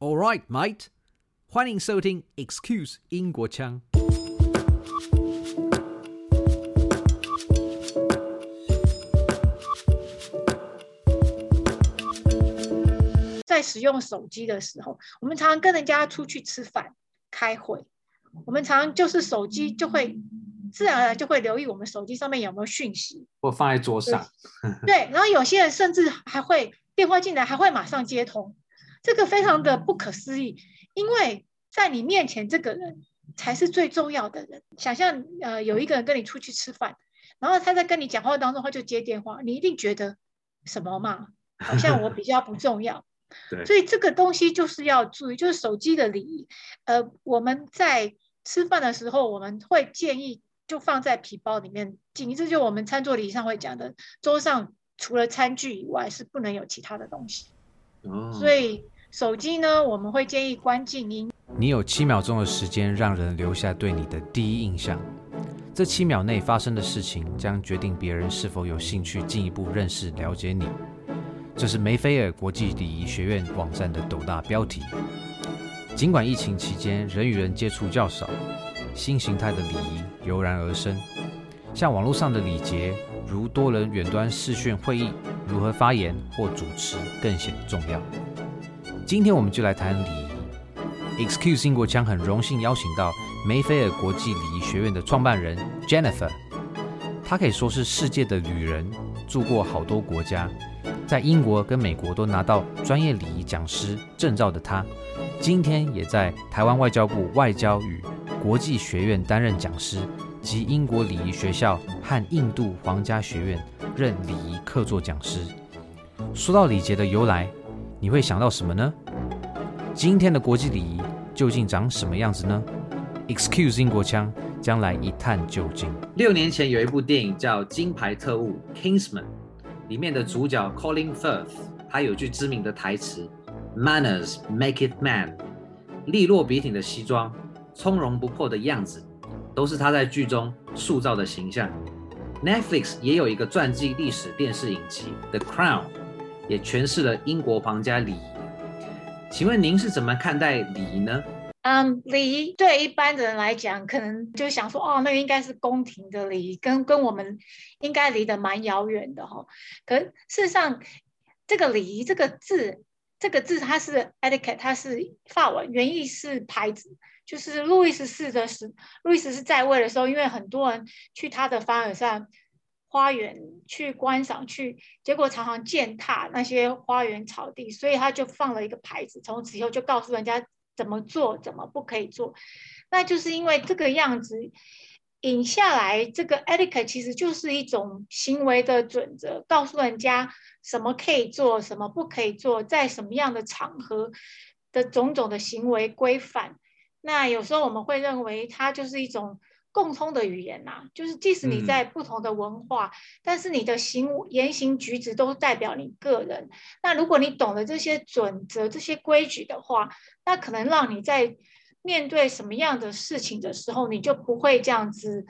All right, mate，欢迎收听 Excuse 英国腔。在使用手机的时候，我们常常跟人家出去吃饭、开会，我们常常就是手机就会自然而然就会留意我们手机上面有没有讯息，或放在桌上。对，然后有些人甚至还会电话进来，还会马上接通，这个非常的不可思议，因为在你面前这个人才是最重要的人。想象呃有一个人跟你出去吃饭，然后他在跟你讲话当中他就接电话，你一定觉得什么嘛？好像我比较不重要。对，所以这个东西就是要注意，就是手机的礼仪。呃，我们在吃饭的时候，我们会建议就放在皮包里面进。这就我们餐桌礼仪上会讲的，桌上除了餐具以外是不能有其他的东西。哦，所以手机呢，我们会建议关静音。你有七秒钟的时间让人留下对你的第一印象，这七秒内发生的事情将决定别人是否有兴趣进一步认识了解你。这是梅菲尔国际礼仪学院网站的斗大标题。尽管疫情期间人与人接触较少，新形态的礼仪油然而生。像网络上的礼节，如多人远端视讯会议，如何发言或主持更显重要。今天我们就来谈礼仪。Excuse 英国腔很荣幸邀请到梅菲尔国际礼仪学院的创办人 Jennifer，她可以说是世界的旅人，住过好多国家。在英国跟美国都拿到专业礼仪讲师证照的他，今天也在台湾外交部外交与国际学院担任讲师，及英国礼仪学校和印度皇家学院任礼仪客座讲师。说到礼节的由来，你会想到什么呢？今天的国际礼仪究竟长什么样子呢？Excuse 英国腔将来一探究竟。六年前有一部电影叫《金牌特务》（Kingsman）。里面的主角 Colin Firth，他有句知名的台词：“Manners make it man。”利落笔挺的西装，从容不迫的样子，都是他在剧中塑造的形象。Netflix 也有一个传记历史电视影集《The Crown》，也诠释了英国皇家礼仪。请问您是怎么看待礼仪呢？嗯，礼仪对一般的人来讲，可能就想说，哦，那个应该是宫廷的礼仪，跟跟我们应该离得蛮遥远的哈。可事实上，这个礼仪这个字，这个字它是 etiquette，它是法文，原意是牌子，就是路易十四的时，路易十四在位的时候，因为很多人去他的凡尔赛花园去观赏去，结果常常践踏那些花园草地，所以他就放了一个牌子，从此以后就告诉人家。怎么做，怎么不可以做？那就是因为这个样子引下来，这个 etiquette 其实就是一种行为的准则，告诉人家什么可以做，什么不可以做，在什么样的场合的种种的行为规范。那有时候我们会认为它就是一种。共通的语言呐、啊，就是即使你在不同的文化，嗯、但是你的行言行举止都代表你个人。那如果你懂得这些准则、这些规矩的话，那可能让你在面对什么样的事情的时候，你就不会这样子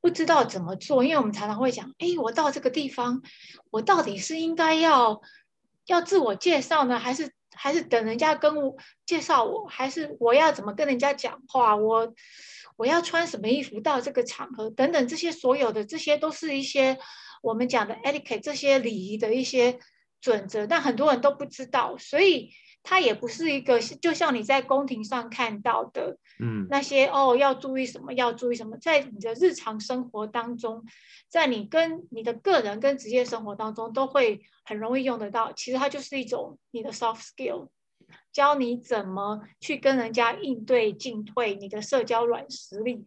不知道怎么做。因为我们常常会讲，哎，我到这个地方，我到底是应该要要自我介绍呢，还是还是等人家跟我介绍我，还是我要怎么跟人家讲话？我。我要穿什么衣服到这个场合等等，这些所有的这些都是一些我们讲的 etiquette 这些礼仪的一些准则，但很多人都不知道，所以它也不是一个就像你在宫廷上看到的，嗯，那些哦要注意什么要注意什么，在你的日常生活当中，在你跟你的个人跟职业生活当中都会很容易用得到。其实它就是一种你的 soft skill。教你怎么去跟人家应对进退，你的社交软实力。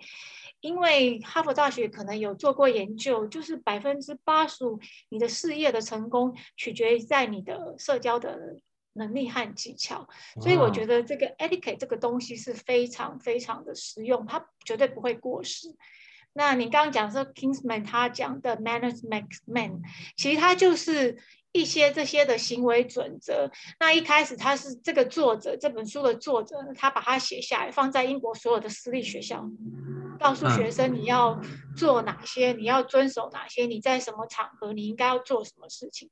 因为哈佛大学可能有做过研究，就是百分之八十五你的事业的成功取决于在你的社交的能力和技巧。所以我觉得这个 etiquette 这个东西是非常非常的实用，它绝对不会过时。那你刚刚讲说 Kingsman 他讲的 manners make man，其实他就是。一些这些的行为准则，那一开始他是这个作者这本书的作者，他把它写下来，放在英国所有的私立学校，告诉学生你要做哪些，你要遵守哪些，你在什么场合你应该要做什么事情。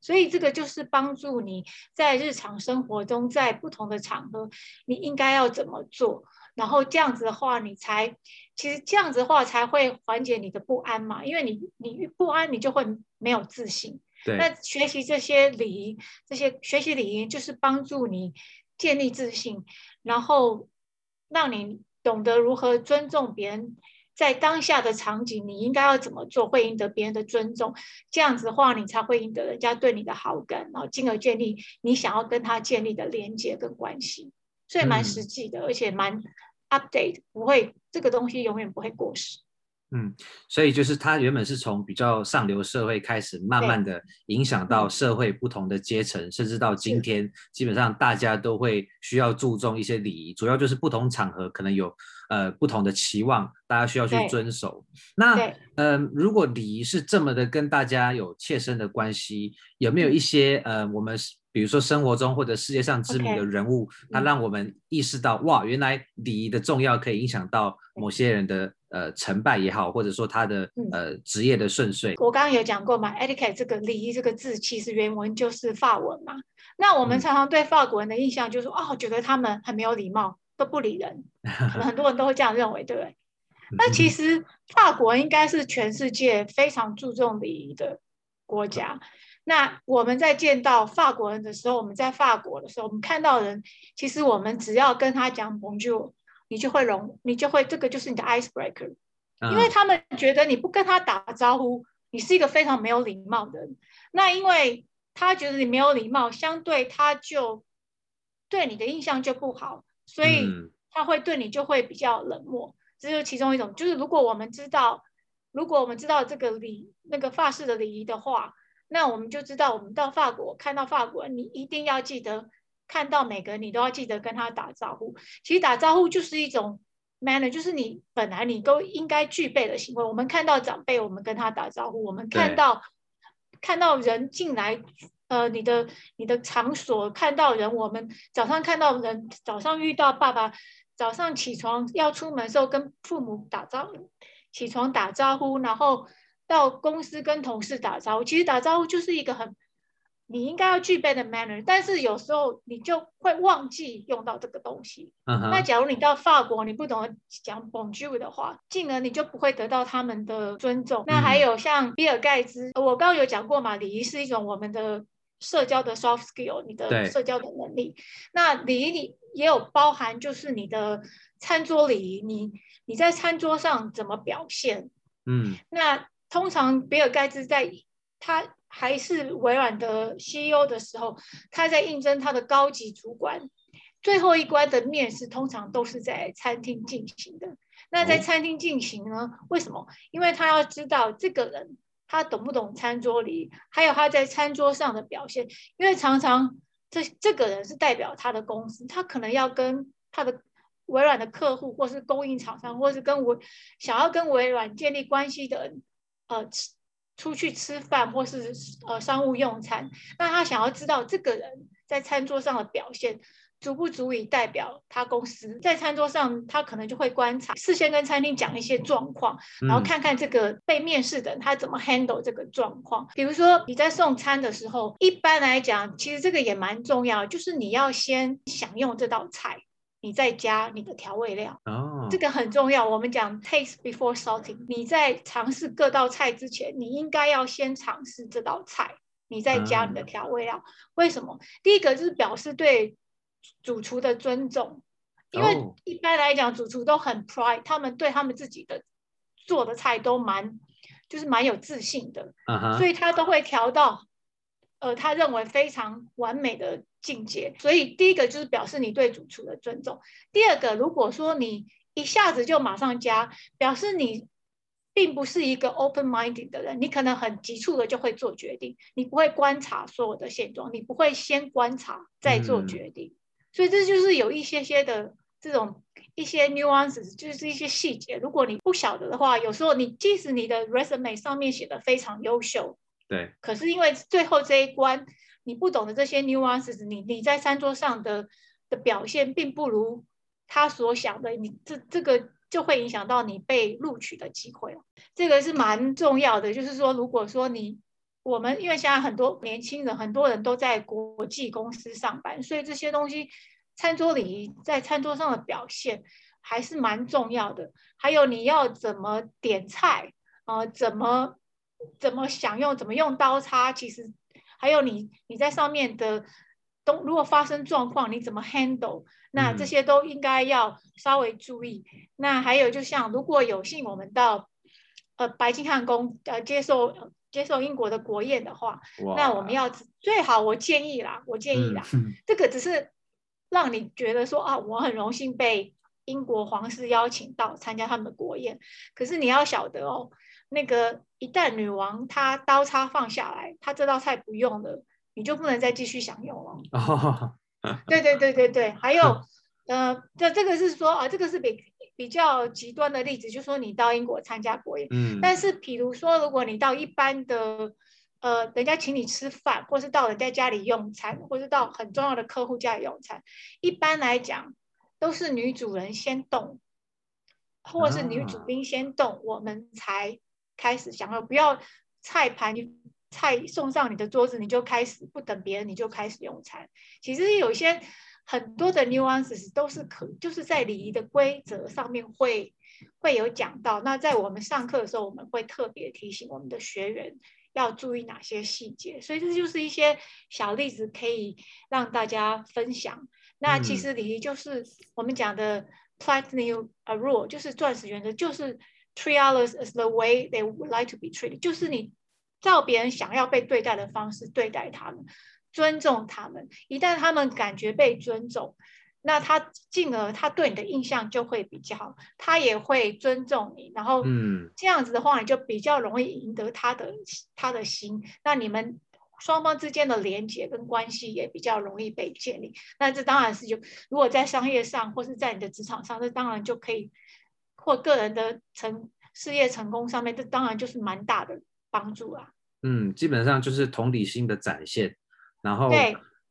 所以这个就是帮助你在日常生活中，在不同的场合，你应该要怎么做。然后这样子的话，你才其实这样子的话才会缓解你的不安嘛，因为你你不安，你就会没有自信。对。那学习这些礼仪，这些学习礼仪就是帮助你建立自信，然后让你懂得如何尊重别人，在当下的场景，你应该要怎么做，会赢得别人的尊重。这样子的话，你才会赢得人家对你的好感，然后进而建立你想要跟他建立的连接跟关系。所以蛮实际的，嗯、而且蛮。update 不会，这个东西永远不会过时。嗯，所以就是它原本是从比较上流社会开始，慢慢的影响到社会不同的阶层，甚至到今天，基本上大家都会需要注重一些礼仪，主要就是不同场合可能有呃不同的期望，大家需要去遵守。那嗯、呃，如果礼仪是这么的跟大家有切身的关系，有没有一些呃我们？比如说生活中或者世界上知名的人物他让我们意识到、嗯、哇，原来礼仪的重要可以影响到某些人的呃成败也好，或者说他的、嗯、呃职业的顺遂。我刚刚有讲过嘛，etiquette 这个礼仪这个字其实原文就是法文嘛。那我们常常对法国人的印象就是，嗯、哦，觉得他们很没有礼貌，都不理人，可能很多人都会这样认为，对不对？那其实法国应该是全世界非常注重礼仪的国家。那我们在见到法国人的时候，我们在法国的时候，我们看到人，其实我们只要跟他讲 Bonjour，你就会融，你就会这个就是你的 icebreaker，因为他们觉得你不跟他打招呼，你是一个非常没有礼貌的人。那因为他觉得你没有礼貌，相对他就对你的印象就不好，所以他会对你就会比较冷漠。这是其中一种，就是如果我们知道，如果我们知道这个礼那个法式的礼仪的话。那我们就知道，我们到法国看到法国人，你一定要记得看到每个人，你都要记得跟他打招呼。其实打招呼就是一种 manner，就是你本来你都应该具备的行为。我们看到长辈，我们跟他打招呼；我们看到看到人进来，呃，你的你的场所看到人，我们早上看到人，早上遇到爸爸，早上起床要出门的时候跟父母打招呼，起床打招呼，然后。到公司跟同事打招呼，其实打招呼就是一个很你应该要具备的 manner，但是有时候你就会忘记用到这个东西。Uh -huh. 那假如你到法国，你不懂得讲 Bonjour 的话，进而你就不会得到他们的尊重。那还有像比尔盖茨，我刚刚有讲过嘛，礼仪是一种我们的社交的 soft skill，你的社交的能力。那礼仪里也有包含，就是你的餐桌礼仪，你你在餐桌上怎么表现？嗯，那。通常比尔盖茨在他还是微软的 CEO 的时候，他在应征他的高级主管，最后一关的面试通常都是在餐厅进行的。那在餐厅进行呢？为什么？因为他要知道这个人他懂不懂餐桌礼仪，还有他在餐桌上的表现。因为常常这这个人是代表他的公司，他可能要跟他的微软的客户，或是供应厂商，或是跟微想要跟微软建立关系的人。呃，吃出去吃饭或是呃商务用餐，那他想要知道这个人在餐桌上的表现足不足以代表他公司。在餐桌上，他可能就会观察，事先跟餐厅讲一些状况，然后看看这个被面试的人他怎么 handle 这个状况。比如说你在送餐的时候，一般来讲，其实这个也蛮重要，就是你要先享用这道菜。你再加你的调味料，oh. 这个很重要。我们讲 taste before salting。你在尝试各道菜之前，你应该要先尝试这道菜，你再加你的调味料。Oh. 为什么？第一个就是表示对主厨的尊重，因为一般来讲，主厨都很 pride，他们对他们自己的做的菜都蛮就是蛮有自信的，uh -huh. 所以他都会调到呃他认为非常完美的。境界，所以第一个就是表示你对主厨的尊重。第二个，如果说你一下子就马上加，表示你并不是一个 open-minded 的人，你可能很急促的就会做决定，你不会观察所有的现状，你不会先观察再做决定。嗯、所以这就是有一些些的这种一些 nuances，就是一些细节。如果你不晓得的话，有时候你即使你的 resume 上面写的非常优秀，对，可是因为最后这一关。你不懂的这些 nuances，你你在餐桌上的的表现并不如他所想的，你这这个就会影响到你被录取的机会。这个是蛮重要的，就是说，如果说你我们因为现在很多年轻人，很多人都在国际公司上班，所以这些东西，餐桌礼仪在餐桌上的表现还是蛮重要的。还有你要怎么点菜啊、怎么怎么享用，怎么用刀叉，其实还有你你在上面的都如果发生状况，你怎么 handle，那这些都应该要稍微注意。嗯、那还有就像如果有幸我们到呃白金汉宫呃接受。接受英国的国宴的话，那我们要最好，我建议啦，我建议啦，嗯、这个只是让你觉得说啊，我很荣幸被英国皇室邀请到参加他们的国宴。可是你要晓得哦，那个一旦女王她刀叉放下来，她这道菜不用了，你就不能再继续享用了。哦、对对对对对，还有 呃，这这个是说啊，这个是比。比较极端的例子，就是说你到英国参加国宴，嗯，但是比如说，如果你到一般的，呃，人家请你吃饭，或是到人家家里用餐，或是到很重要的客户家里用餐，一般来讲都是女主人先动，或是女主宾先动，啊、我们才开始享用。不要菜盘菜送上你的桌子，你就开始不等别人，你就开始用餐。其实有些。很多的 nuances 都是可，就是在礼仪的规则上面会会有讲到。那在我们上课的时候，我们会特别提醒我们的学员要注意哪些细节。所以这就是一些小例子，可以让大家分享。那其实礼仪就是我们讲的 platinum rule，就是钻石原则，就是 treat others as the way they would like to be treated，就是你照别人想要被对待的方式对待他们。尊重他们，一旦他们感觉被尊重，那他进而他对你的印象就会比较好，他也会尊重你，然后嗯，这样子的话，你就比较容易赢得他的他的心，那你们双方之间的连接跟关系也比较容易被建立。那这当然是就如果在商业上或是在你的职场上，这当然就可以或个人的成事业成功上面，这当然就是蛮大的帮助啊。嗯，基本上就是同理心的展现。然后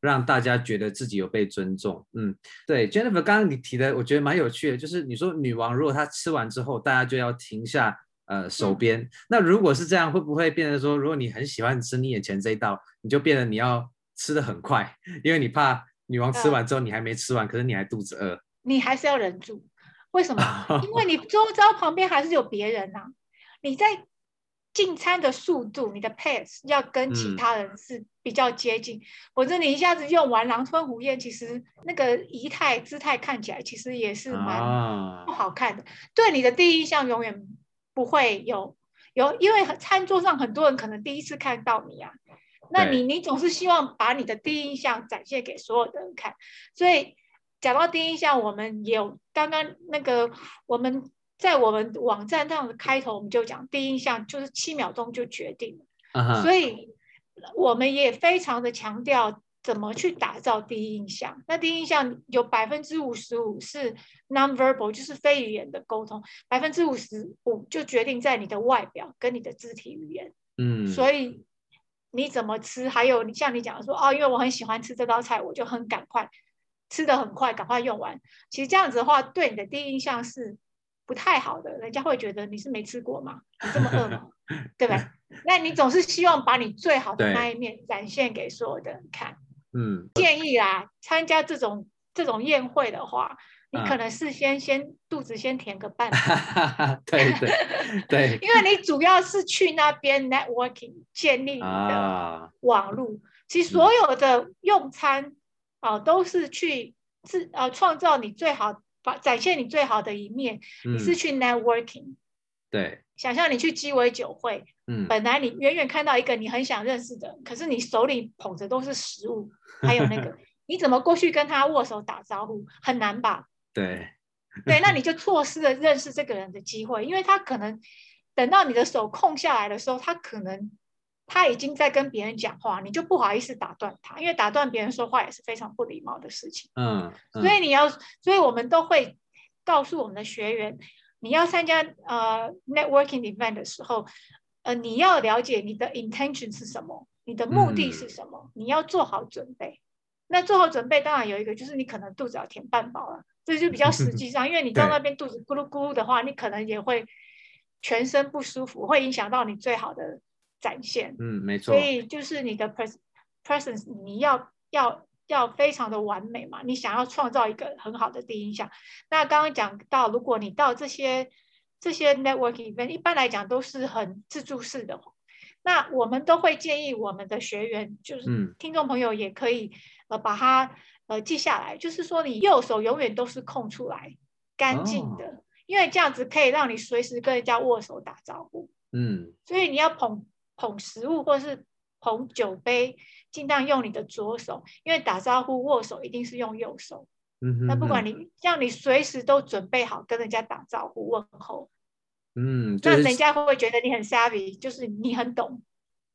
让大家觉得自己有被尊重。嗯，对，Jennifer，刚刚你提的，我觉得蛮有趣的，就是你说女王如果她吃完之后，大家就要停下呃手边。嗯、那如果是这样，会不会变成说，如果你很喜欢吃你眼前这一道，你就变得你要吃的很快，因为你怕女王吃完之后你还没吃完，呃、可是你还肚子饿，你还是要忍住。为什么？因为你周遭旁边还是有别人呐、啊，你在。进餐的速度，你的 pace 要跟其他人是比较接近，否则、嗯、你一下子用完狼吞虎咽，其实那个仪态姿态看起来其实也是蛮不好看的。啊、对你的第一印象永远不会有有，因为餐桌上很多人可能第一次看到你啊，那你你总是希望把你的第一印象展现给所有的人看，所以讲到第一印象，我们也有刚刚那个我们。在我们网站上的开头，我们就讲第一印象就是七秒钟就决定了，uh huh. 所以我们也非常的强调怎么去打造第一印象。那第一印象有百分之五十五是 nonverbal，就是非语言的沟通，百分之五十五就决定在你的外表跟你的肢体语言。嗯，所以你怎么吃，还有你像你讲的说哦，因为我很喜欢吃这道菜，我就很赶快吃的很快，赶快用完。其实这样子的话，对你的第一印象是。不太好的，人家会觉得你是没吃过吗？你这么饿吗？对吧？那你总是希望把你最好的那一面展现给所有的人看。嗯，建议啦，参加这种这种宴会的话，你可能事先先肚子先填个半。对对对，因为你主要是去那边 networking 建立你的网络。其实所有的用餐啊，都是去自呃创造你最好。把展现你最好的一面，你是去 networking，、嗯、对，想象你去鸡尾酒会，嗯，本来你远远看到一个你很想认识的，可是你手里捧着都是食物，还有那个，你怎么过去跟他握手打招呼？很难吧？对，对，那你就错失了认识这个人的机会，因为他可能等到你的手空下来的时候，他可能。他已经在跟别人讲话，你就不好意思打断他，因为打断别人说话也是非常不礼貌的事情。嗯，嗯，所以你要，所以我们都会告诉我们的学员，你要参加呃 networking event 的时候，呃，你要了解你的 intention 是什么，你的目的是什么，嗯、你要做好准备。那做好准备，当然有一个就是你可能肚子要填半饱了，这就比较实际上，因为你到 那边肚子咕噜咕噜的话，你可能也会全身不舒服，会影响到你最好的。展现。嗯，没错。所以就是你的 pres presence，你要要要非常的完美嘛。你想要创造一个很好的第一印象。那刚刚讲到，如果你到这些这些 networking event，一般来讲都是很自助式的。那我们都会建议我们的学员，就是听众朋友也可以呃把它呃记下来，就是说你右手永远都是空出来，干净的。哦因为这样子可以让你随时跟人家握手打招呼，嗯，所以你要捧捧食物或是捧酒杯，尽量用你的左手，因为打招呼握手一定是用右手，嗯哼哼，那不管你让你随时都准备好跟人家打招呼问候，嗯，那人家会不会觉得你很 savvy，就是你很懂，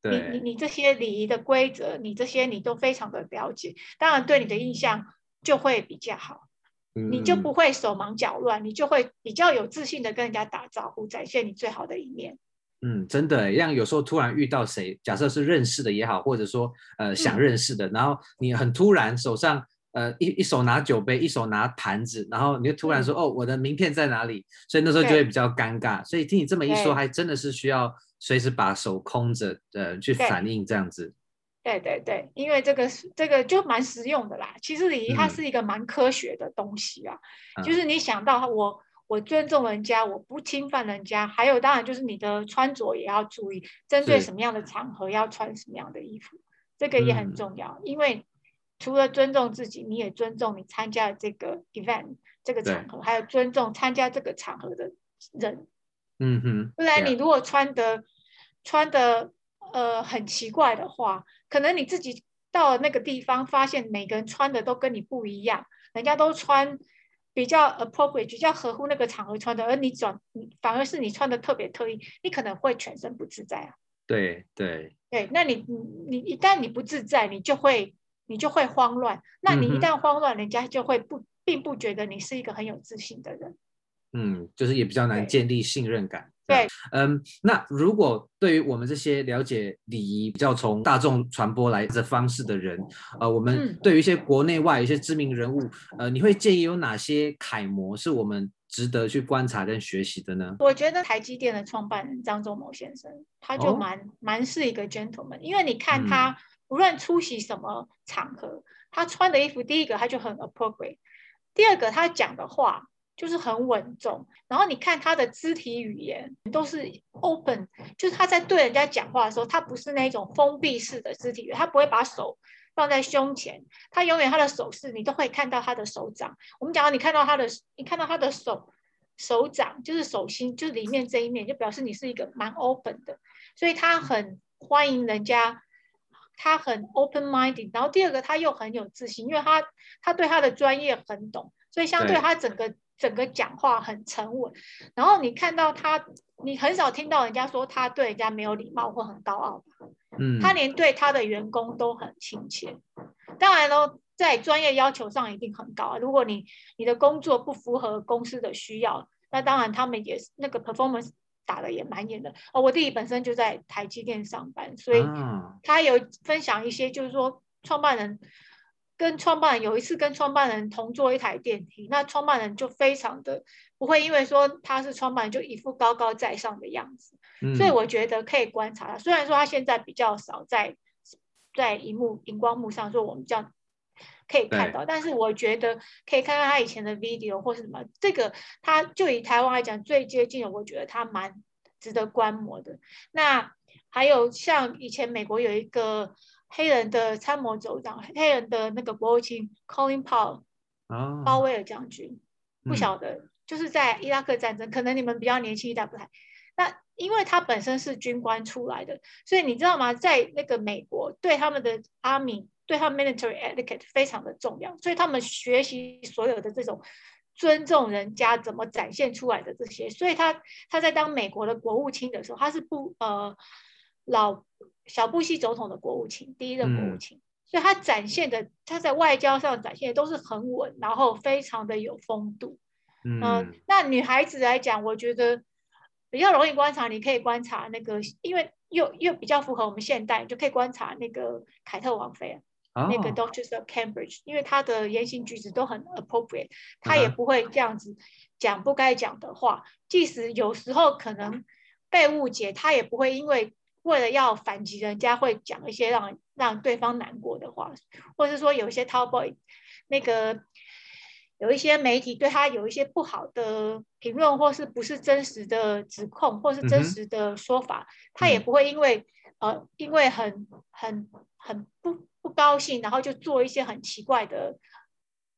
对你你你这些礼仪的规则，你这些你都非常的了解，当然对你的印象就会比较好。你就不会手忙脚乱，你就会比较有自信的跟人家打招呼，展现你最好的一面。嗯，真的，让有时候突然遇到谁，假设是认识的也好，或者说呃想认识的，嗯、然后你很突然手上呃一一手拿酒杯，一手拿盘子，然后你就突然说、嗯、哦，我的名片在哪里？所以那时候就会比较尴尬。所以听你这么一说，还真的是需要随时把手空着呃去反应这样子。对对对，因为这个是这个就蛮实用的啦。其实礼仪它是一个蛮科学的东西啊，嗯、就是你想到我我尊重人家，我不侵犯人家，还有当然就是你的穿着也要注意，针对什么样的场合要穿什么样的衣服，这个也很重要。嗯、因为除了尊重自己，你也尊重你参加的这个 event 这个场合，还有尊重参加这个场合的人。嗯哼，不然你如果穿的穿的。呃，很奇怪的话，可能你自己到了那个地方，发现每个人穿的都跟你不一样，人家都穿比较 appropriate，比较合乎那个场合穿的，而你转，反而是你穿的特别特意，你可能会全身不自在啊。对对对，那你你你一旦你不自在，你就会你就会慌乱，那你一旦慌乱，嗯、人家就会不并不觉得你是一个很有自信的人。嗯，就是也比较难建立信任感。对，嗯，那如果对于我们这些了解礼仪比较从大众传播来的方式的人，呃，我们对于一些国内外一些知名人物，呃，你会建议有哪些楷模是我们值得去观察跟学习的呢？我觉得台积电的创办人张忠谋先生，他就蛮、哦、蛮是一个 gentleman，因为你看他无论出席什么场合，嗯、他穿的衣服，第一个他就很 appropriate，第二个他讲的话。就是很稳重，然后你看他的肢体语言都是 open，就是他在对人家讲话的时候，他不是那种封闭式的肢体语言，他不会把手放在胸前，他永远他的手势你都会看到他的手掌。我们讲到你看到他的，你看到他的手手掌就是手心，就是里面这一面，就表示你是一个蛮 open 的，所以他很欢迎人家，他很 open minded。然后第二个他又很有自信，因为他他对他的专业很懂，所以相对他整个。整个讲话很沉稳，然后你看到他，你很少听到人家说他对人家没有礼貌或很高傲。嗯，他连对他的员工都很亲切。当然喽，在专业要求上一定很高。如果你你的工作不符合公司的需要，那当然他们也是那个 performance 打的也蛮严的。哦，我弟弟本身就在台积电上班，所以他有分享一些，就是说创办人。跟创办人有一次跟创办人同坐一台电梯，那创办人就非常的不会因为说他是创办人就一副高高在上的样子，嗯、所以我觉得可以观察他。虽然说他现在比较少在在荧幕荧光幕上说我们这样可以看到，但是我觉得可以看看他以前的 video 或是什么，这个他就以台湾来讲最接近的，我觉得他蛮值得观摩的。那还有像以前美国有一个。黑人的参谋总长，黑人的那个国务卿 Colin Powell，鲍、oh, 威尔将军，不晓得，嗯、就是在伊拉克战争，可能你们比较年轻一代不太。那因为他本身是军官出来的，所以你知道吗？在那个美国，对他们的 army，对他们 military etiquette 非常的重要，所以他们学习所有的这种尊重人家怎么展现出来的这些。所以他他在当美国的国务卿的时候，他是不呃老。小布希总统的国务卿，第一任国务卿，嗯、所以他展现的，他在外交上展现的都是很稳，然后非常的有风度。嗯、呃，那女孩子来讲，我觉得比较容易观察，你可以观察那个，因为又又比较符合我们现代，就可以观察那个凯特王妃，哦、那个 Duchess of Cambridge，因为她的言行举止都很 appropriate，她也不会这样子讲不该讲的话，即使有时候可能被误解，她也不会因为。为了要反击人家，会讲一些让让对方难过的话，或者是说有一些 Tabloid 那个有一些媒体对他有一些不好的评论，或是不是真实的指控，或是真实的说法，嗯、他也不会因为、嗯、呃因为很很很不不高兴，然后就做一些很奇怪的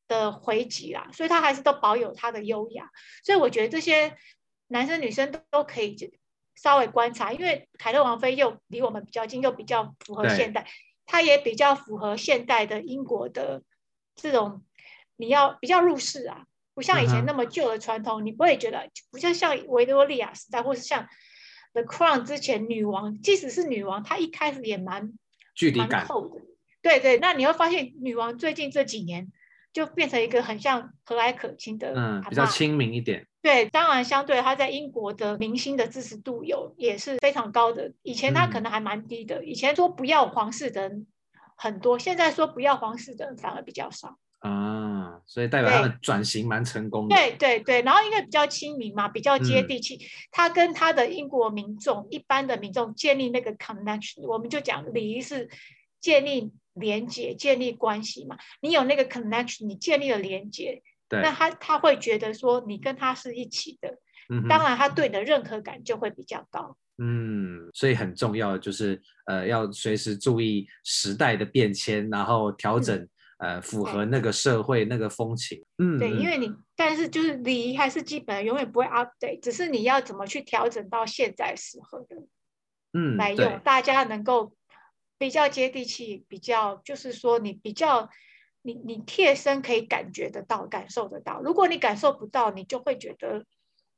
的回击啦，所以他还是都保有他的优雅。所以我觉得这些男生女生都都可以稍微观察，因为凯特王妃又离我们比较近，又比较符合现代，她也比较符合现代的英国的这种，你要比较入世啊，不像以前那么旧的传统，嗯、你不会觉得不像像维多利亚时代，或是像 The Crown 之前女王，即使是女王，她一开始也蛮距离感。的，对对，那你会发现女王最近这几年就变成一个很像和蔼可亲的，嗯，比较亲民一点。对，当然，相对他在英国的明星的支持度有也是非常高的。以前他可能还蛮低的，嗯、以前说不要皇室的人很多，现在说不要皇室的人反而比较少。啊，所以代表他们转型蛮成功的。对对对，然后因为比较亲民嘛，比较接地气，嗯、他跟他的英国民众、一般的民众建立那个 connection，我们就讲礼仪是建立连接、建立关系嘛。你有那个 connection，你建立了连接。对那他他会觉得说你跟他是一起的，嗯、当然他对你的认可感就会比较高。嗯，所以很重要的就是呃要随时注意时代的变迁，然后调整、嗯、呃符合那个社会那个风情。嗯，对，因为你但是就是礼仪还是基本的，永远不会 update，只是你要怎么去调整到现在适合的，嗯，来用，大家能够比较接地气，比较就是说你比较。你你贴身可以感觉得到，感受得到。如果你感受不到，你就会觉得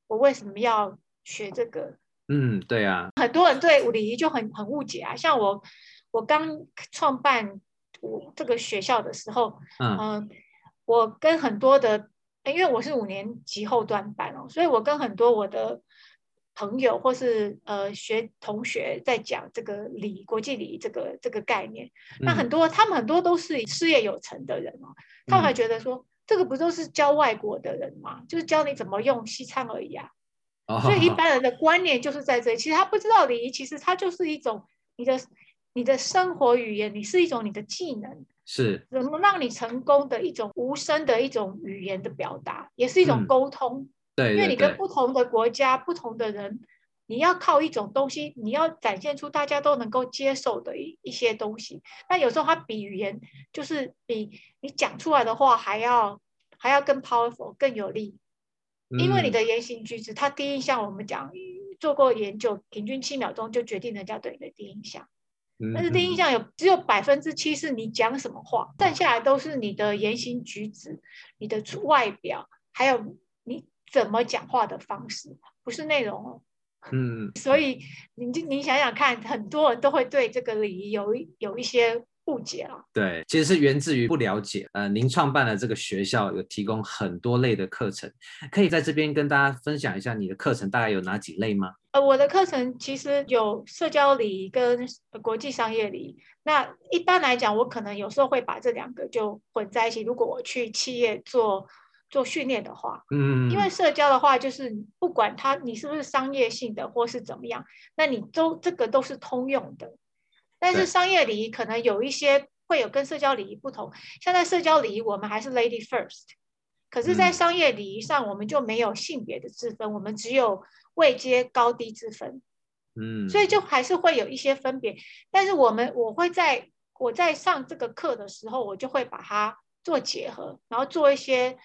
我为什么要学这个？嗯，对啊。很多人对礼仪就很很误解啊。像我，我刚创办我这个学校的时候，嗯、呃，我跟很多的，因为我是五年级后端班哦，所以我跟很多我的。朋友或是呃学同学在讲这个礼国际礼仪这个这个概念，嗯、那很多他们很多都是事业有成的人哦，他们还觉得说、嗯、这个不都是教外国的人吗？就是教你怎么用西餐而已啊。哦、所以一般人的观念就是在这里，其实他不知道礼仪其实它就是一种你的你的生活语言，你是一种你的技能，是怎么让你成功的一种无声的一种语言的表达，也是一种沟通。嗯对，因为你跟不同的国家、不同的人，你要靠一种东西，你要展现出大家都能够接受的一一些东西。那有时候它比语言，就是比你讲出来的话还要还要更 powerful、更有力。因为你的言行举止，它第一印象我们讲做过研究，平均七秒钟就决定人家对你的第一印象。但是第一印象有只有百分之七是你讲什么话，剩下来都是你的言行举止、你的外表，还有你。怎么讲话的方式，不是内容哦。嗯，所以你你想想看，很多人都会对这个礼仪有有一些误解啊。对，其实是源自于不了解。呃，您创办了这个学校有提供很多类的课程，可以在这边跟大家分享一下你的课程大概有哪几类吗？呃，我的课程其实有社交礼仪跟国际商业礼仪。那一般来讲，我可能有时候会把这两个就混在一起。如果我去企业做。做训练的话，嗯，因为社交的话，就是不管他你是不是商业性的或是怎么样，那你都这个都是通用的。但是商业礼仪可能有一些会有跟社交礼仪不同，像在社交礼仪我们还是 lady first，可是，在商业礼仪上我们就没有性别的之分，我们只有位阶高低之分，嗯，所以就还是会有一些分别。但是我们我会在我在上这个课的时候，我就会把它做结合，然后做一些。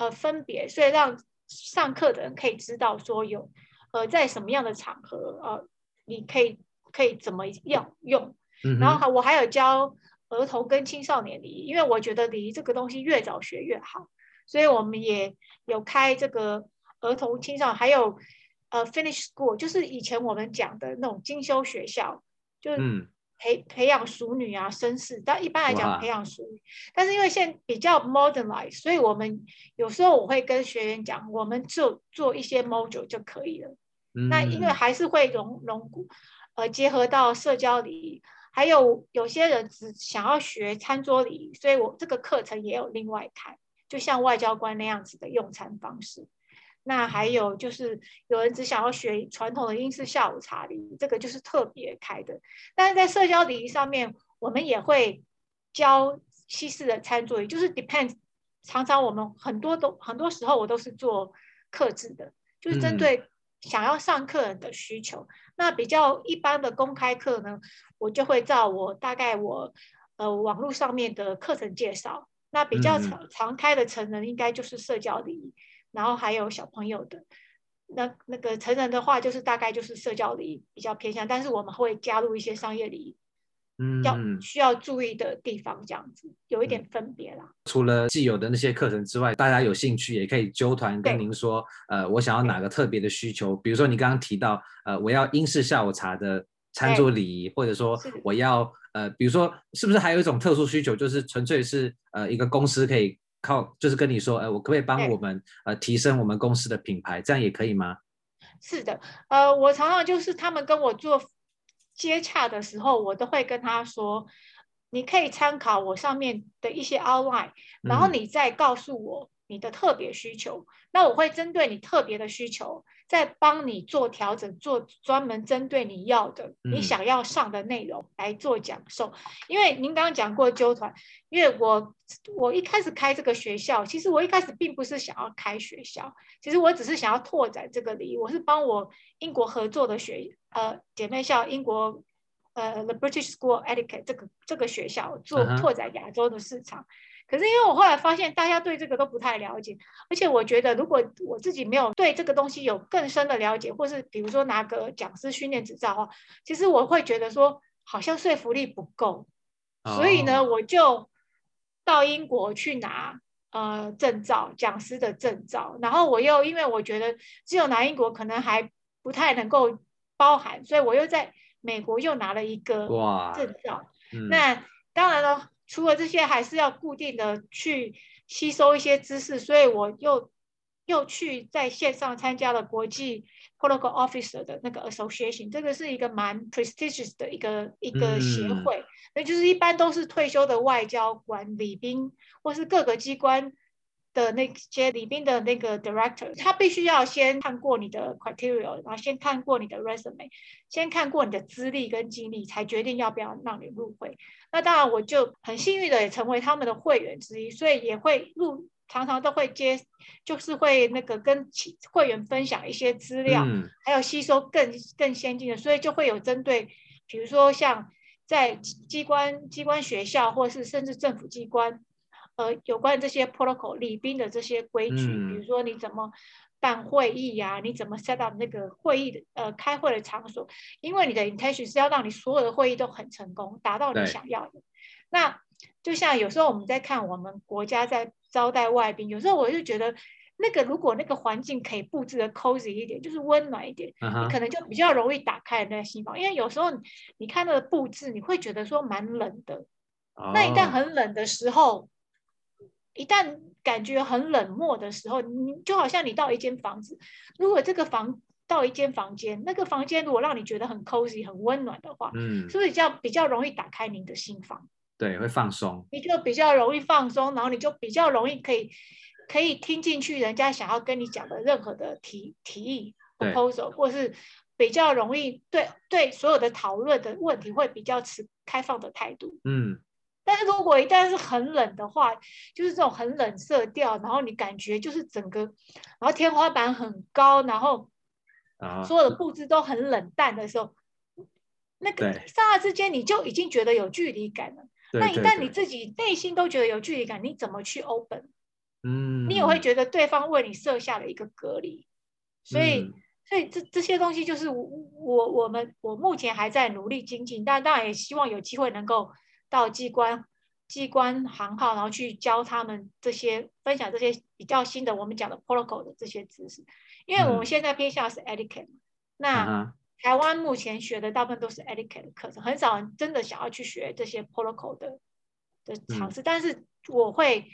呃，分别，所以让上课的人可以知道说有，呃，在什么样的场合，呃，你可以可以怎么样用。嗯、然后我还有教儿童跟青少年礼仪，因为我觉得礼仪这个东西越早学越好，所以我们也有开这个儿童青少年，还有呃 Finish School，就是以前我们讲的那种精修学校，就。嗯培培养淑女啊，绅士，但一般来讲培养淑女，但是因为现在比较 modernized，所以我们有时候我会跟学员讲，我们就做一些 module 就可以了。嗯、那因为还是会融融呃结合到社交礼仪，还有有些人只想要学餐桌礼仪，所以我这个课程也有另外开，就像外交官那样子的用餐方式。那还有就是有人只想要学传统的英式下午茶礼仪，这个就是特别开的。但是在社交礼仪上面，我们也会教西式的餐桌，也就是 depends。常常我们很多都很多时候我都是做克制的，就是针对想要上课人的需求。嗯、那比较一般的公开课呢，我就会照我大概我呃网络上面的课程介绍。那比较常常开的成人应该就是社交礼仪。然后还有小朋友的，那那个成人的话，就是大概就是社交礼仪比较偏向，但是我们会加入一些商业礼仪，嗯，要需要注意的地方，这样子有一点分别啦。除了既有的那些课程之外，大家有兴趣也可以揪团跟您说，呃，我想要哪个特别的需求，比如说你刚刚提到，呃，我要英式下午茶的餐桌礼仪，或者说我要呃，比如说是不是还有一种特殊需求，就是纯粹是呃一个公司可以。靠，就是跟你说，哎，我可不可以帮我们呃提升我们公司的品牌？这样也可以吗？是的，呃，我常常就是他们跟我做接洽的时候，我都会跟他说，你可以参考我上面的一些 outline，然后你再告诉我你的特别需求，嗯、那我会针对你特别的需求。在帮你做调整，做专门针对你要的、嗯、你想要上的内容来做讲授。因为您刚刚讲过纠团，因为我我一开始开这个学校，其实我一开始并不是想要开学校，其实我只是想要拓展这个礼仪。我是帮我英国合作的学呃姐妹校英国呃 The British School Etiquette 这个这个学校做拓展亚洲的市场。Uh huh. 可是因为我后来发现，大家对这个都不太了解，而且我觉得，如果我自己没有对这个东西有更深的了解，或是比如说拿个讲师训练执照的话，其实我会觉得说好像说服力不够，所以呢，我就到英国去拿呃证照，讲师的证照，然后我又因为我觉得只有拿英国可能还不太能够包含，所以我又在美国又拿了一个证照。嗯、那当然了。除了这些，还是要固定的去吸收一些知识，所以我又又去在线上参加了国际 Protocol Officer 的那个 Association，这个是一个蛮 prestigious 的一个一个协会，那、嗯、就是一般都是退休的外交官、礼宾或是各个机关。的那些礼宾的那个 director，他必须要先看过你的 criteria，然后先看过你的 resume，先看过你的资历跟经历，才决定要不要让你入会。那当然，我就很幸运的也成为他们的会员之一，所以也会入，常常都会接，就是会那个跟会员分享一些资料，嗯、还有吸收更更先进的，所以就会有针对，比如说像在机关、机关学校，或是甚至政府机关。呃，有关这些 protocol 礼宾的这些规矩，嗯、比如说你怎么办会议呀、啊，你怎么 set up 那个会议的呃开会的场所，因为你的 intention 是要让你所有的会议都很成功，达到你想要的。那就像有时候我们在看我们国家在招待外宾，有时候我就觉得那个如果那个环境可以布置的 cozy 一点，就是温暖一点，uh huh. 你可能就比较容易打开那个心房。因为有时候你看那个布置，你会觉得说蛮冷的。Oh. 那一旦很冷的时候。一旦感觉很冷漠的时候，你就好像你到一间房子，如果这个房到一间房间，那个房间如果让你觉得很 cozy、很温暖的话，嗯，是不是比较比较容易打开您的心房？对，会放松。你就比较容易放松，然后你就比较容易可以可以听进去人家想要跟你讲的任何的提提议 proposal，或是比较容易对对所有的讨论的问题会比较持开放的态度。嗯。但是如果一旦是很冷的话，就是这种很冷色调，然后你感觉就是整个，然后天花板很高，然后所有的布置都很冷淡的时候，啊、那个刹那之间你就已经觉得有距离感了。那一旦你自己内心都觉得有距离感，你怎么去 open？嗯，你也会觉得对方为你设下了一个隔离。所以，嗯、所以这这些东西就是我我我们我目前还在努力精进，但当然也希望有机会能够。到机关、机关行号，然后去教他们这些，分享这些比较新的我们讲的 protocol 的这些知识，因为我们现在偏向是 etiquette，、嗯、那台湾目前学的大部分都是 etiquette 的课程，很少人真的想要去学这些 protocol 的的尝试。嗯、但是我会，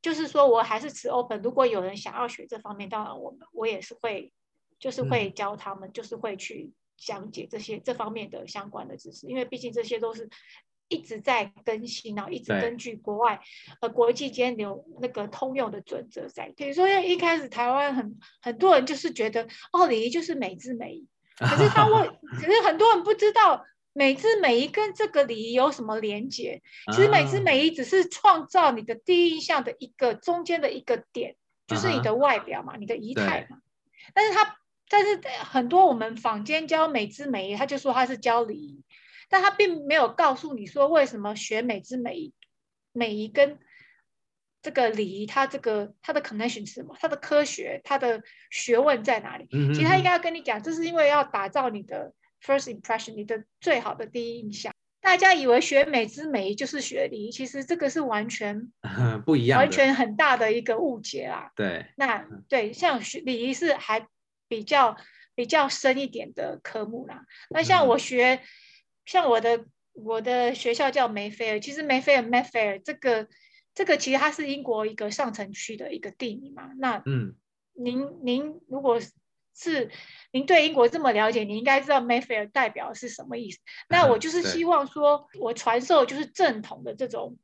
就是说我还是持 open，如果有人想要学这方面，当然我们我也是会，就是会教他们，嗯、就是会去讲解这些这方面的相关的知识，因为毕竟这些都是。一直在更新，然后一直根据国外呃国际间有那个通用的准则在。比如说，一开始台湾很很多人就是觉得哦，礼仪就是美之美仪，可是他问，可是很多人不知道美姿美仪跟这个礼仪有什么连接。其实美姿美仪只是创造你的第一印象的一个中间的一个点，就是你的外表嘛，你的仪态嘛。但是他，但是很多我们坊间教美姿美仪，他就说他是教礼仪。但他并没有告诉你说，为什么学美之美，美仪跟这个礼仪，它这个它的 connection 是什么？它的科学，它的学问在哪里？其实他应该要跟你讲，这是因为要打造你的 first impression，你的最好的第一印象。大家以为学美之美就是学礼仪，其实这个是完全 不一样，完全很大的一个误解啦。对，那对，像学礼仪是还比较比较深一点的科目啦。那像我学。嗯像我的我的学校叫梅菲尔，其实梅菲尔 Mayfair 这个这个其实它是英国一个上城区的一个地名嘛。那嗯，您您如果是您对英国这么了解，你应该知道 Mayfair 代表是什么意思。那我就是希望说，我传授就是正统的这种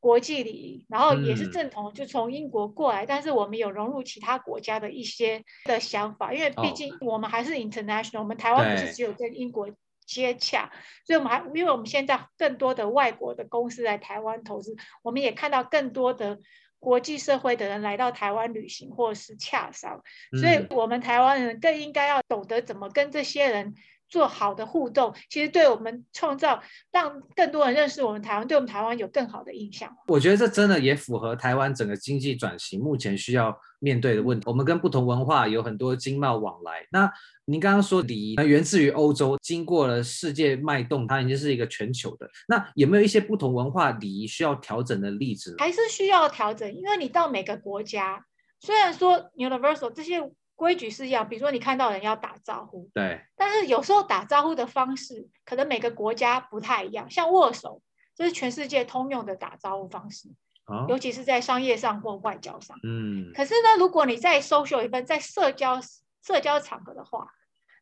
国际礼仪，然后也是正统，就从英国过来，但是我们有融入其他国家的一些的想法，因为毕竟我们还是 international，我们台湾不是只有跟英国。接洽，所以我们还，因为我们现在更多的外国的公司来台湾投资，我们也看到更多的国际社会的人来到台湾旅行或者是洽商，所以我们台湾人更应该要懂得怎么跟这些人做好的互动，其实对我们创造让更多人认识我们台湾，对我们台湾有更好的印象。我觉得这真的也符合台湾整个经济转型目前需要面对的问题。我们跟不同文化有很多经贸往来，那。您刚刚说礼仪源自于欧洲，经过了世界脉动，它已经是一个全球的。那有没有一些不同文化礼仪需要调整的例子？还是需要调整，因为你到每个国家，虽然说 universal 这些规矩是一样，比如说你看到人要打招呼，对，但是有时候打招呼的方式可能每个国家不太一样。像握手，这是全世界通用的打招呼方式，哦，尤其是在商业上或外交上。嗯，可是呢，如果你在 social event，在社交。社交场合的话，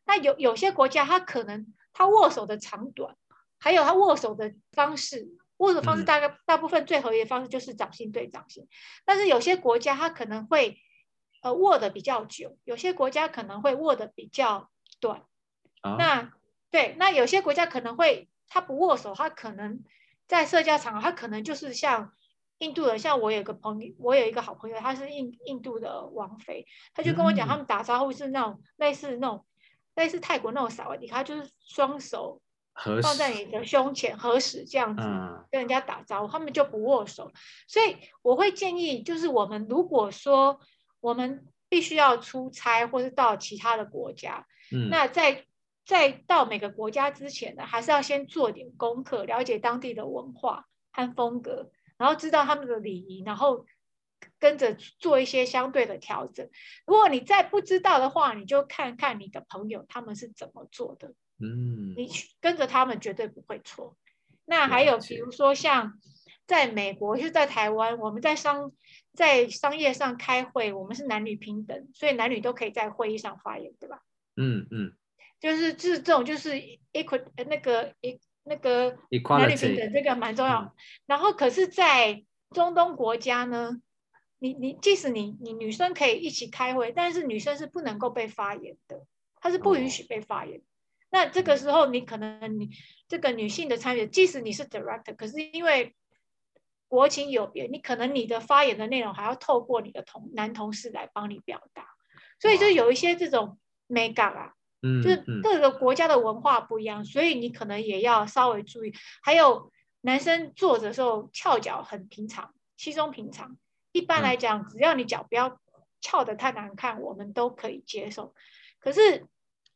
那有有些国家，他可能他握手的长短，还有他握手的方式，握手方式大概大部分最合理的方式就是掌心对掌心。但是有些国家他可能会呃握的比较久，有些国家可能会握的比较短。啊、那对，那有些国家可能会他不握手，他可能在社交场合，他可能就是像。印度的，像我有个朋友，我有一个好朋友，他是印印度的王妃，他就跟我讲，他们打招呼是那种类似那种类似泰国那种萨瓦迪卡，就是双手放在你的胸前合十这样子跟人家打招呼，他们就不握手。所以我会建议，就是我们如果说我们必须要出差或是到其他的国家，那在在到每个国家之前呢，还是要先做点功课，了解当地的文化和风格。然后知道他们的礼仪，然后跟着做一些相对的调整。如果你再不知道的话，你就看看你的朋友他们是怎么做的。嗯，你跟着他们绝对不会错。那还有比如说像在美国，就是在台湾，我们在商在商业上开会，我们是男女平等，所以男女都可以在会议上发言，对吧？嗯嗯，就是这这种就是 equal 那个一。那个男女平等这个蛮重要，然后可是，在中东国家呢，你你即使你你女生可以一起开会，但是女生是不能够被发言的，她是不允许被发言。哦、那这个时候，你可能你这个女性的参与，即使你是 director，可是因为国情有别，你可能你的发言的内容还要透过你的同男同事来帮你表达，所以就有一些这种美感啊。嗯，就是各个国家的文化不一样，所以你可能也要稍微注意。还有男生坐着的时候翘脚很平常，稀松平常。一般来讲，只要你脚不要翘得太难看，我们都可以接受。可是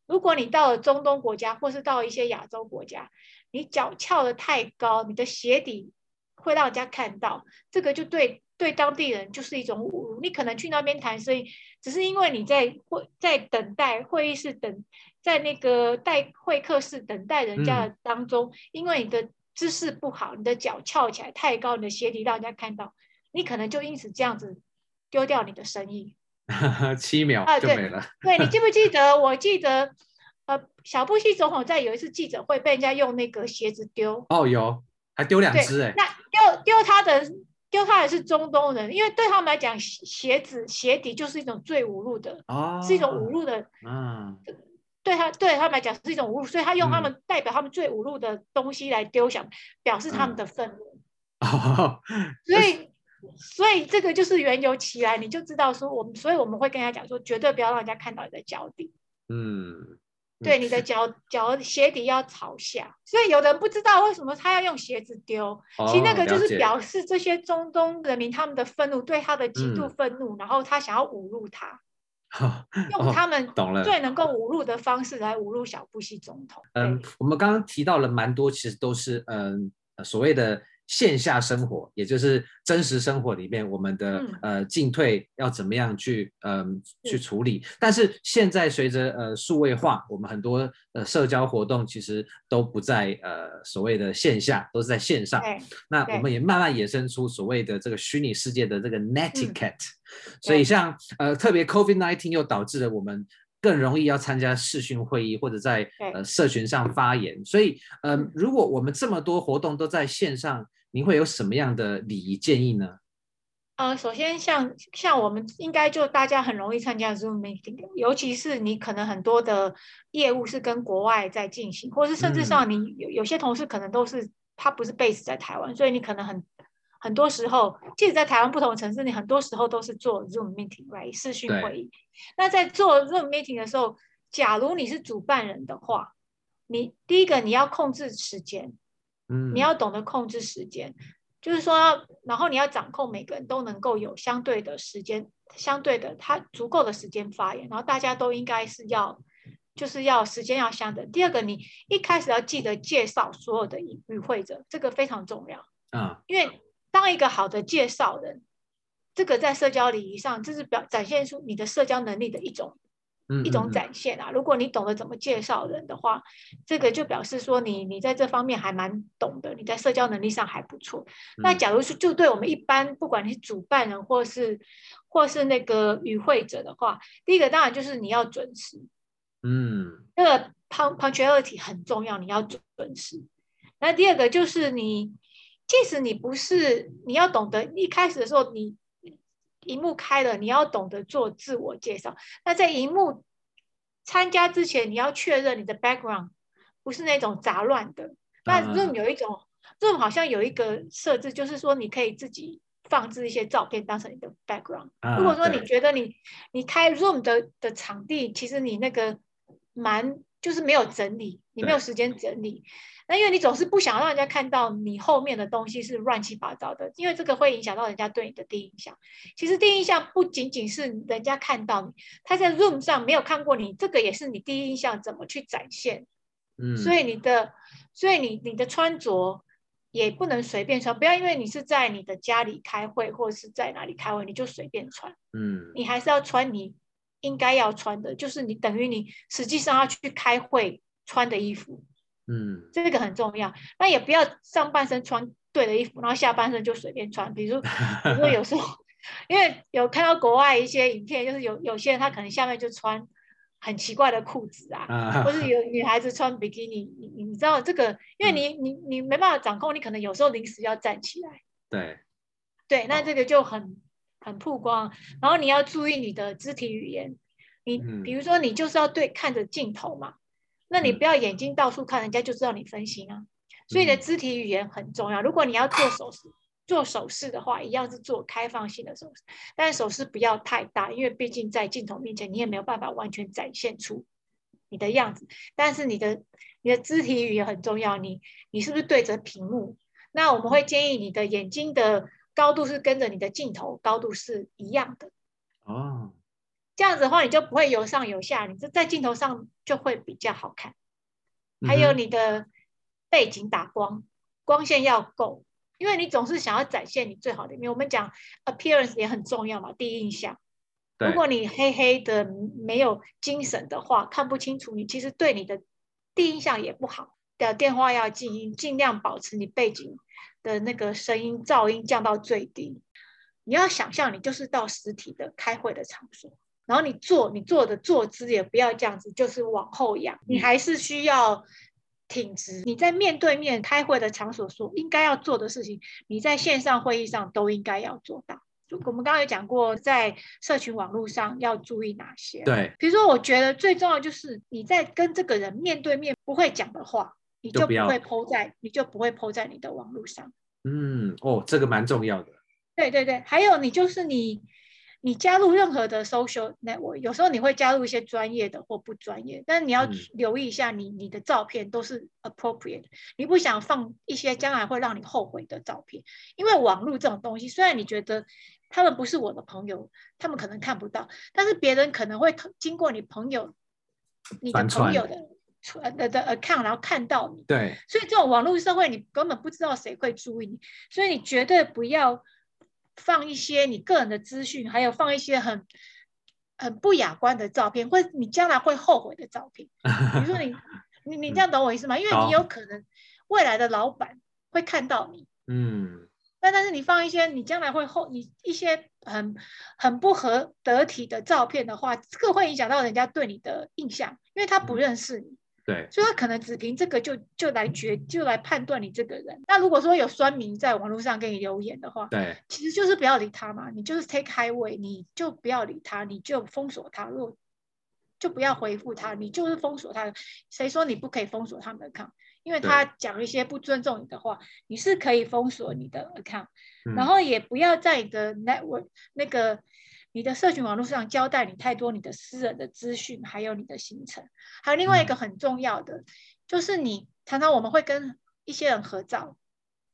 如果你到了中东国家，或是到一些亚洲国家，你脚翘得太高，你的鞋底会让人家看到，这个就对。对当地人就是一种侮辱。你可能去那边谈生意，只是因为你在会在等待会议室等，在那个待会客室等待人家的当中，嗯、因为你的姿势不好，你的脚翘起来太高，你的鞋底让人家看到，你可能就因此这样子丢掉你的生意。七秒就没了。啊、对，对，你记不记得？我记得，呃，小布希总统在有一次记者会被人家用那个鞋子丢。哦，有。还丢两只哎，那丢丢他的丢他也是中东人，因为对他们来讲，鞋子鞋底就是一种最侮辱的，哦，是一种侮辱的，嗯，对他对他们来讲是一种侮辱，所以他用他们代表他们最侮辱的东西来丢，想表示他们的愤怒，哦，所以。所以这个就是缘由起来，你就知道说我们，所以我们会跟他讲说，绝对不要让人家看到你的脚底。嗯，对，你的脚脚鞋底要朝下。所以有人不知道为什么他要用鞋子丢，哦、其实那个就是表示这些中东人民他们的愤怒，对他的极度愤怒，嗯、然后他想要侮辱他，哦、用他们最能够侮辱的方式来侮辱小布希总统。嗯，我们刚刚提到了蛮多，其实都是嗯所谓的。线下生活，也就是真实生活里面，我们的、嗯、呃进退要怎么样去嗯、呃、去处理？但是现在随着呃数位化，我们很多呃社交活动其实都不在呃所谓的线下，都是在线上。那我们也慢慢衍生出所谓的这个虚拟世界的这个 netiquette、嗯。所以像呃特别 COVID nineteen 又导致了我们。更容易要参加视讯会议或者在呃社群上发言，所以嗯、呃，如果我们这么多活动都在线上，您会有什么样的礼仪建议呢？呃，首先像像我们应该就大家很容易参加 Zoom meeting，尤其是你可能很多的业务是跟国外在进行，或是甚至上你有有些同事可能都是他不是 base 在台湾，所以你可能很。很多时候，即使在台湾不同的城市，你很多时候都是做 Zoom meeting 来、right? 视讯会议。那在做 Zoom meeting 的时候，假如你是主办人的话，你第一个你要控制时间，嗯，你要懂得控制时间，就是说，然后你要掌控每个人都能够有相对的时间，相对的他足够的时间发言，然后大家都应该是要，就是要时间要相等。第二个，你一开始要记得介绍所有的与会者，这个非常重要啊，因为。当一个好的介绍人，这个在社交礼仪上，这是表展现出你的社交能力的一种，嗯一种展现啊。如果你懂得怎么介绍人的话，这个就表示说你你在这方面还蛮懂的，你在社交能力上还不错。嗯、那假如是就对我们一般，不管你是主办人或是或是那个与会者的话，第一个当然就是你要准时，嗯，那个 punctuality 很重要，你要准时。那第二个就是你。即使你不是，你要懂得一开始的时候，你荧幕开了，你要懂得做自我介绍。那在荧幕参加之前，你要确认你的 background 不是那种杂乱的。那 Zoom 有一种、uh-huh.，Zoom 好像有一个设置，就是说你可以自己放置一些照片当成你的 background。Uh-huh. 如果说你觉得你你开 Zoom 的的场地，其实你那个蛮就是没有整理，你没有时间整理。那因为你总是不想让人家看到你后面的东西是乱七八糟的，因为这个会影响到人家对你的第一印象。其实第一印象不仅仅是人家看到你，他在 room 上没有看过你，这个也是你第一印象怎么去展现。嗯，所以你的，所以你你的穿着也不能随便穿，不要因为你是在你的家里开会或者是在哪里开会，你就随便穿。嗯，你还是要穿你应该要穿的，就是你等于你实际上要去开会穿的衣服。嗯，这个很重要。那也不要上半身穿对的衣服，然后下半身就随便穿。比如，比如说有时候，因为有看到国外一些影片，就是有有些人他可能下面就穿很奇怪的裤子啊，或是有女孩子穿比基尼，你你知道这个，因为你你你没办法掌控，你可能有时候临时要站起来。对，对，那这个就很很曝光。然后你要注意你的肢体语言，你比如说你就是要对看着镜头嘛。那你不要眼睛到处看，人家就知道你分心啊。所以你的肢体语言很重要。如果你要做手势，做手势的话，一样是做开放性的手势，但是手势不要太大，因为毕竟在镜头面前，你也没有办法完全展现出你的样子。但是你的你的肢体语言很重要，你你是不是对着屏幕？那我们会建议你的眼睛的高度是跟着你的镜头高度是一样的。哦。这样子的话，你就不会有上有下，你就在镜头上就会比较好看。还有你的背景打光，光线要够，因为你总是想要展现你最好的一面。我们讲 appearance 也很重要嘛，第一印象。如果你黑黑的没有精神的话，看不清楚你，其实对你的第一印象也不好。的电话要静音，尽量保持你背景的那个声音噪音降到最低。你要想象你就是到实体的开会的场所。然后你坐，你坐的坐姿也不要这样子，就是往后仰，你还是需要挺直，你在面对面开会的场所说应该要做的事情，你在线上会议上都应该要做到。就我们刚刚有讲过，在社群网络上要注意哪些？对，比如说，我觉得最重要就是你在跟这个人面对面不会讲的话，你就不会 po 在，你就不会 po 在你的网络上。嗯，哦，这个蛮重要的。对对对，还有你就是你。你加入任何的 social network，有时候你会加入一些专业的或不专业，但是你要留意一下你，你、的照片都是 appropriate，你不想放一些将来会让你后悔的照片，因为网络这种东西，虽然你觉得他们不是我的朋友，他们可能看不到，但是别人可能会经过你朋友、你的朋友的的的 account，然后看到你。对。所以这种网络社会，你根本不知道谁会注意你，所以你绝对不要。放一些你个人的资讯，还有放一些很很不雅观的照片，或者你将来会后悔的照片。比如说你 你你这样懂我意思吗？因为你有可能未来的老板会看到你，嗯，但但是你放一些你将来会后你一些很很不合得体的照片的话，这个会影响到人家对你的印象，因为他不认识你。嗯对，所以他可能只凭这个就就来决就来判断你这个人。那如果说有酸民在网络上给你留言的话，对，其实就是不要理他嘛，你就是 take highway，你就不要理他，你就封锁他，如果就不要回复他，你就是封锁他。谁说你不可以封锁他们的 account？因为他讲一些不尊重你的话，你是可以封锁你的 account，嗯，然后也不要在你的 network 那个。你的社群网络上交代你太多你的私人的资讯，还有你的行程，还有另外一个很重要的，嗯、就是你常常我们会跟一些人合照，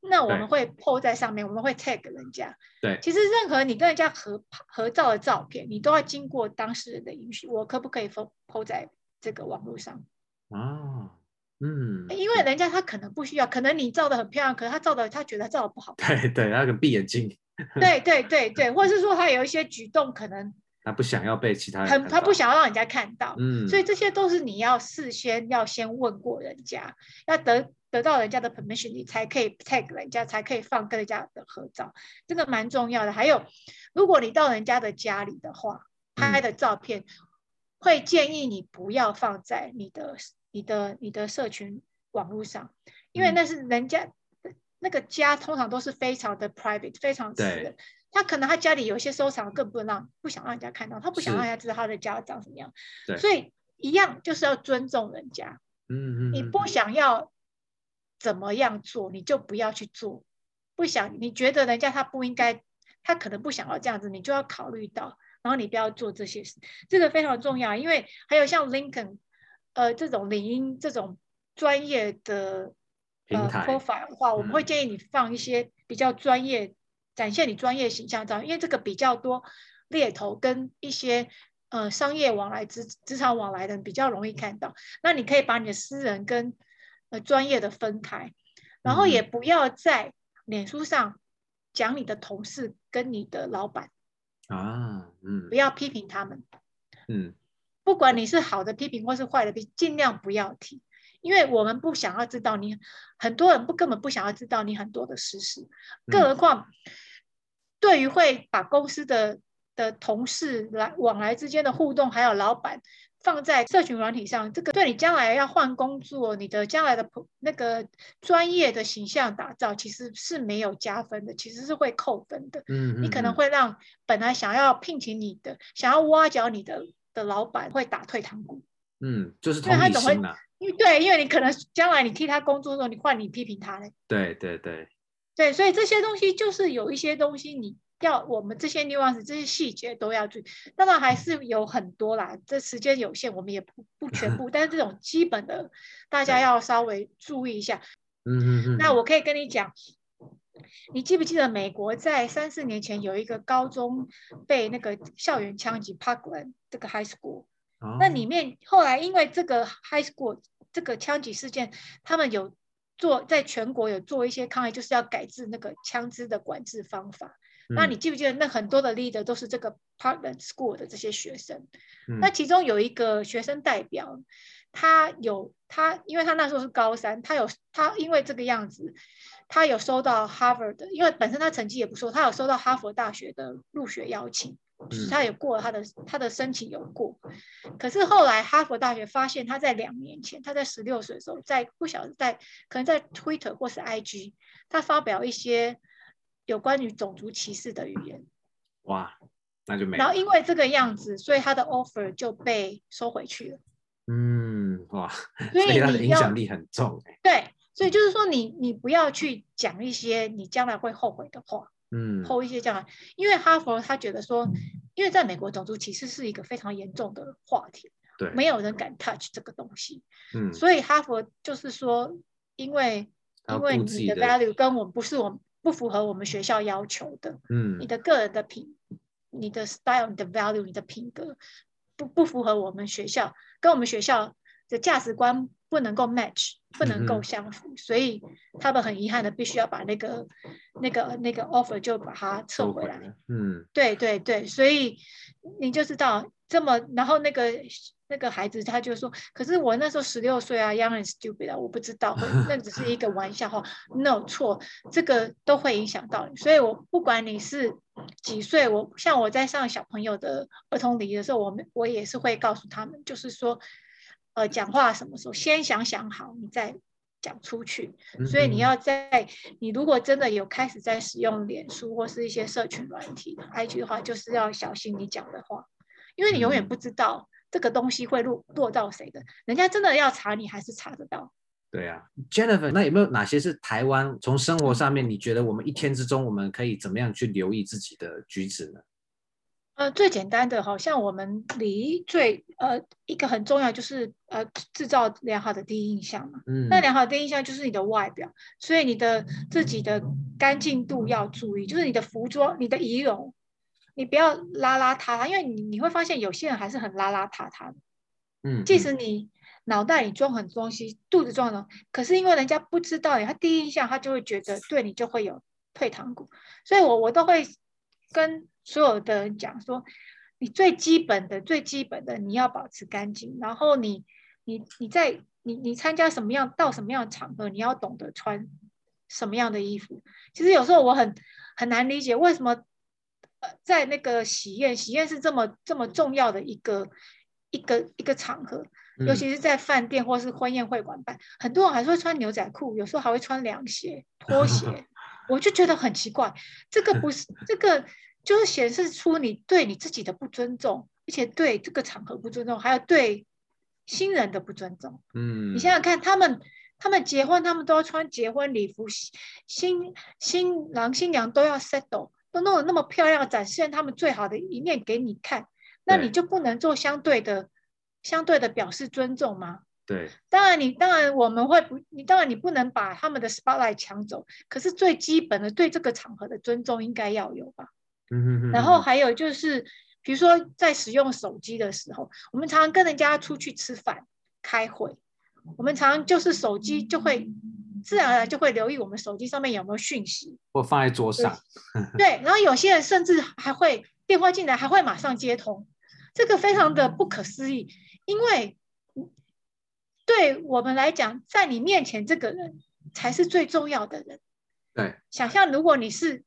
那我们会 po 在上面，我们会 tag 人家。对，其实任何你跟人家合合照的照片，你都要经过当事人的允许，我可不可以 po 在这个网络上？啊，嗯，因为人家他可能不需要，可能你照的很漂亮，可是他照的他觉得他照的不好。对对，他可能闭眼睛。对对对对，或者是说他有一些举动，可能他不想要被其他人很，他不想要让人家看到，嗯，所以这些都是你要事先要先问过人家，要得得到人家的 permission，你才可以 tag 人家，才可以放跟人家的合照，这个蛮重要的。还有，如果你到人家的家里的话，拍的照片，嗯，会建议你不要放在你的你的你的社群网络上，因为那是人家。嗯那个家通常都是非常的 private，非常私人。他可能他家里有一些收藏，更不能让不想让人家看到，他不想让人家知道他的家长什么样。对，所以一样就是要尊重人家。嗯嗯。你不想要怎么样做，你就不要去做。不想你觉得人家他不应该，他可能不想要这样子，你就要考虑到，然后你不要做这些事。这个非常重要，因为还有像 Lincoln，呃，这种领英这种专业的。呃，profile 的话，我们会建议你放一些比较专业、嗯、展现你专业形象照，因为这个比较多猎头跟一些呃商业往来、职职场往来的人比较容易看到。那你可以把你的私人跟呃专业的分开，然后也不要在脸书上讲你的同事跟你的老板啊，嗯，不要批评他们，嗯，不管你是好的批评或是坏的批评，尽量不要提。因为我们不想要知道你，很多人不根本不想要知道你很多的私事，更何况对于会把公司的的同事来往来之间的互动，还有老板放在社群软体上，这个对你将来要换工作，你的将来的那个专业的形象打造，其实是没有加分的，其实是会扣分的。嗯，你可能会让本来想要聘请你的、想要挖角你的的老板会打退堂鼓。嗯，就是同理心啊。对，因为你可能将来你替他工作的时候，你换你批评他嘞。对对对，对，所以这些东西就是有一些东西你要我们这些 nuance 这些细节都要注意。当然还是有很多啦，这时间有限，我们也不不全部，但是这种基本的大家要稍微注意一下。嗯嗯嗯。那我可以跟你讲，你记不记得美国在三四年前有一个高中被那个校园枪击，Parkland 这个 high school。那里面后来因为这个 high school 这个枪击事件，他们有做在全国有做一些抗议，就是要改制那个枪支的管制方法。嗯、那你记不记得那很多的 leader 都是这个 Parkland School 的这些学生？嗯、那其中有一个学生代表，他有他，因为他那时候是高三，他有他因为这个样子，他有收到 Harvard 的，因为本身他成绩也不错，他有收到哈佛大学的入学邀请。就是他也过他的他的申请有过，可是后来哈佛大学发现他在两年前，他在十六岁的时候，在不晓得在可能在 Twitter 或是 IG，他发表一些有关于种族歧视的语言。哇，那就没。然后因为这个样子，所以他的 offer 就被收回去了。嗯，哇，所以他的影响力很重。对，所以就是说你你不要去讲一些你将来会后悔的话。嗯，后一些这样，因为哈佛他觉得说，因为在美国种族歧视是一个非常严重的话题，对，没有人敢 touch 这个东西，嗯，所以哈佛就是说，因为因为你的 value 跟我们不是我们不符合我们学校要求的，嗯，你的个人的品，你的 style，你的 value，你的品格不不符合我们学校，跟我们学校的价值观。不能够 match，不能够相符，嗯，所以他们很遗憾的必须要把那个、那个、那个 offer 就把它撤回来。嗯，对对对，所以你就知道这么，然后那个那个孩子他就说，可是我那时候十六岁啊，young and stupid 啊，我不知道，那只是一个玩笑话。No 错，这个都会影响到你，所以我不管你是几岁，我像我在上小朋友的儿童礼仪的时候，我们我也是会告诉他们，就是说。呃，讲话什么时候先想想好，你再讲出去。所以你要在你如果真的有开始在使用脸书或是一些社群软体 IG 的话，就是要小心你讲的话，因为你永远不知道这个东西会落落到谁的，人家真的要查你还是查得到。对啊，Jennifer，那有没有哪些是台湾从生活上面你觉得我们一天之中我们可以怎么样去留意自己的举止呢？呃，最简单的，好像我们礼仪最呃一个很重要就是呃制造良好的第一印象嘛。嗯。那良好的第一印象就是你的外表，所以你的自己的干净度要注意，就是你的服装、你的仪容，你不要邋邋遢遢，因为你你会发现有些人还是很邋邋遢遢的。嗯。即使你脑袋里装很多东西，肚子装的，可是因为人家不知道你，他第一印象他就会觉得对你就会有退堂鼓，所以我我都会跟。所有的人讲说，你最基本的、最基本的，你要保持干净。然后你、你、你在你、你参加什么样、到什么样的场合，你要懂得穿什么样的衣服。其实有时候我很很难理解，为什么呃，在那个喜宴，喜宴是这么这么重要的一个一个一个场合，尤其是在饭店或是婚宴会馆办，很多人还是会穿牛仔裤，有时候还会穿凉鞋、拖鞋，我就觉得很奇怪，这个不是这个。就是显示出你对你自己的不尊重，而且对这个场合不尊重，还有对新人的不尊重。嗯，你想想看，他们他们结婚，他们都要穿结婚礼服，新新郎新娘都要 settle，都弄得那么漂亮，展现他们最好的一面给你看，那你就不能做相对的相对的表示尊重吗？对，当然你当然我们会不，你当然你不能把他们的 spotlight 抢走，可是最基本的对这个场合的尊重应该要有吧。然后还有就是，比如说在使用手机的时候，我们常常跟人家出去吃饭、开会，我们常常就是手机就会自然而然就会留意我们手机上面有没有讯息，或放在桌上。对，然后有些人甚至还会电话进来还会马上接通，这个非常的不可思议，因为对我们来讲，在你面前这个人才是最重要的人。对，想象如果你是。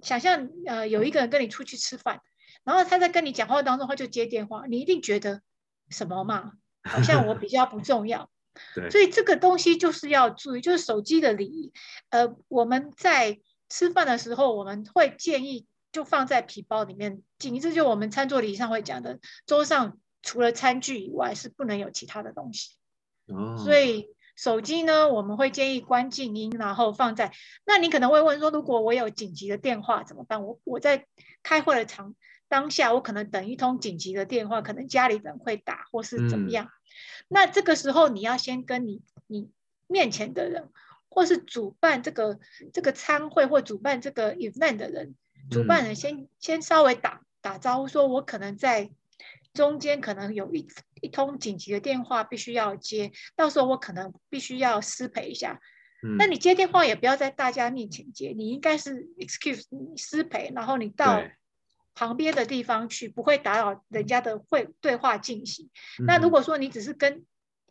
想象呃，有一个人跟你出去吃饭，然后他在跟你讲话当中，他就接电话，你一定觉得什么嘛？好像我比较不重要。对，所以这个东西就是要注意，就是手机的礼仪。呃，我们在吃饭的时候，我们会建议就放在皮包里面，仅一次就我们餐桌礼仪上会讲的，桌上除了餐具以外是不能有其他的东西。哦，所以。手机呢，我们会建议关静音，然后放在。那你可能会问说，如果我有紧急的电话怎么办？我我在开会的场当下，我可能等一通紧急的电话，可能家里人会打或是怎么样。嗯、那这个时候你要先跟你你面前的人，或是主办这个这个参会或主办这个 event 的人，主办人先、嗯、先稍微打打招呼，说我可能在中间可能有一。一通紧急的电话必须要接，到时候我可能必须要失陪一下。嗯，那你接电话也不要在大家面前接，你应该是 excuse 你失陪，然后你到旁边的地方去，不会打扰人家的会对话进行。嗯。那如果说你只是跟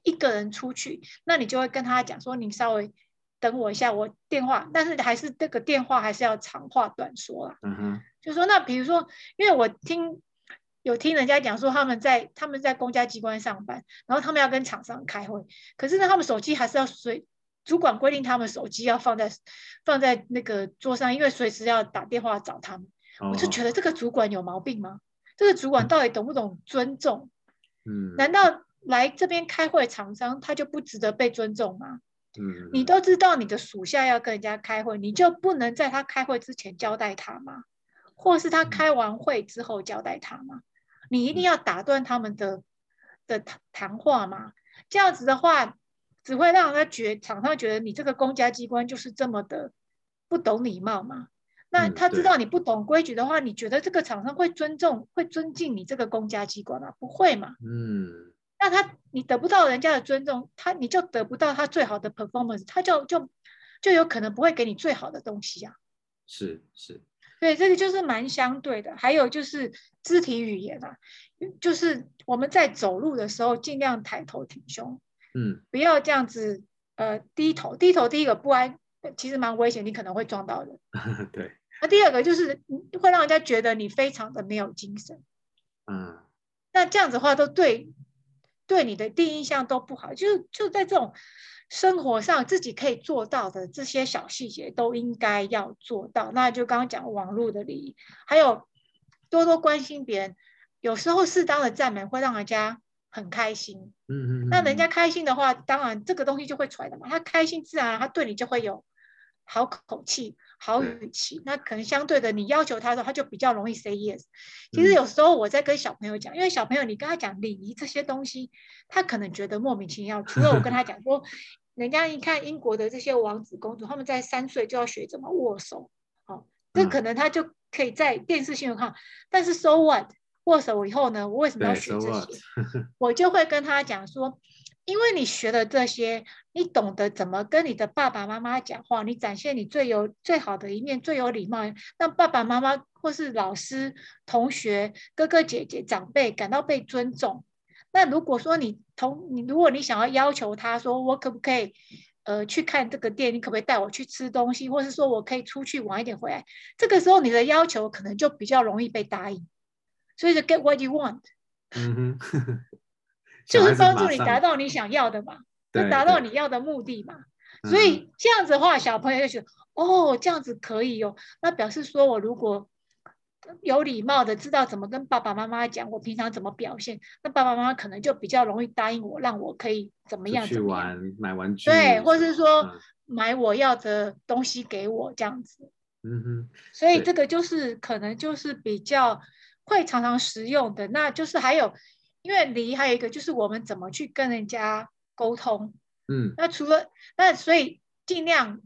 一个人出去，那你就会跟他讲说，你稍微等我一下，我电话，但是还是这个电话还是要长话短说啊。嗯哼，就说那比如说，因为我听有听人家讲说他们在他们在公家机关上班，然后他们要跟厂商开会，可是呢，他们手机还是要随主管规定，他们手机要放在放在那个桌上，因为随时要打电话找他们。哦、我就觉得这个主管有毛病吗？这个主管到底懂不懂尊重？嗯，难道来这边开会厂商他就不值得被尊重吗？嗯，你都知道你的属下要跟人家开会，你就不能在他开会之前交代他吗？或是他开完会之后交代他吗？你一定要打断他们的的谈谈话嘛？这样子的话，只会让人家觉厂商觉得你这个公家机关就是这么的不懂礼貌嘛？那他知道你不懂规矩的话，你觉得这个厂商会尊重、会尊敬你这个公家机关吗？不会嘛？嗯。那他你得不到人家的尊重，他你就得不到他最好的 performance，他就就就有可能不会给你最好的东西啊。是是，对，这个就是蛮相对的。还有就是肢体语言啊，就是我们在走路的时候尽量抬头挺胸，嗯，不要这样子呃低头，低头第一个不安，其实蛮危险，你可能会撞到人。对。那第二个就是会让人家觉得你非常的没有精神。嗯。那这样子的话都对。对你的第一印象都不好，就就在这种生活上自己可以做到的这些小细节都应该要做到。那就刚刚讲网络的礼仪，还有多多关心别人，有时候适当的赞美会让人家很开心。嗯嗯。那人家开心的话，当然这个东西就会出来的嘛。他开心，自然他对你就会有好口气。好语气，那可能相对的，你要求他的时候，他就比较容易 say yes。其实有时候我在跟小朋友讲，因为小朋友你跟他讲礼仪这些东西，他可能觉得莫名其妙。除了我跟他讲说，人家一看英国的这些王子公主，他们在三岁就要学怎么握手，哦，这可能他就可以在电视新闻看。但是 so what？握手以后呢，我为什么要学这些？我就会跟他讲说。因为你学了这些，你懂得怎么跟你的爸爸妈妈讲话，你展现你最有最好的一面，最有礼貌，让爸爸妈妈或是老师、同学、哥哥姐姐、长辈感到被尊重。那如果说你同你，如果你想要要求他说，我可不可以呃去看这个店？你可不可以带我去吃东西？或是说我可以出去晚一点回来？这个时候你的要求可能就比较容易被答应。所以就 get what you want。嗯哼。就是帮助你达到你想要的嘛，就达到你要的目的嘛。所以这样子的话，小朋友就觉得哦，这样子可以哦。那表示说我如果有礼貌的知道怎么跟爸爸妈妈讲，我平常怎么表现，那爸爸妈妈可能就比较容易答应我，让我可以怎么样怎么样。去玩买玩具。对，或是说买我要的东西给我这样子。嗯哼。所以这个就是可能就是比较会常常使用的，那就是还有。因为礼仪还有一个就是我们怎么去跟人家沟通，嗯，那除了那所以尽量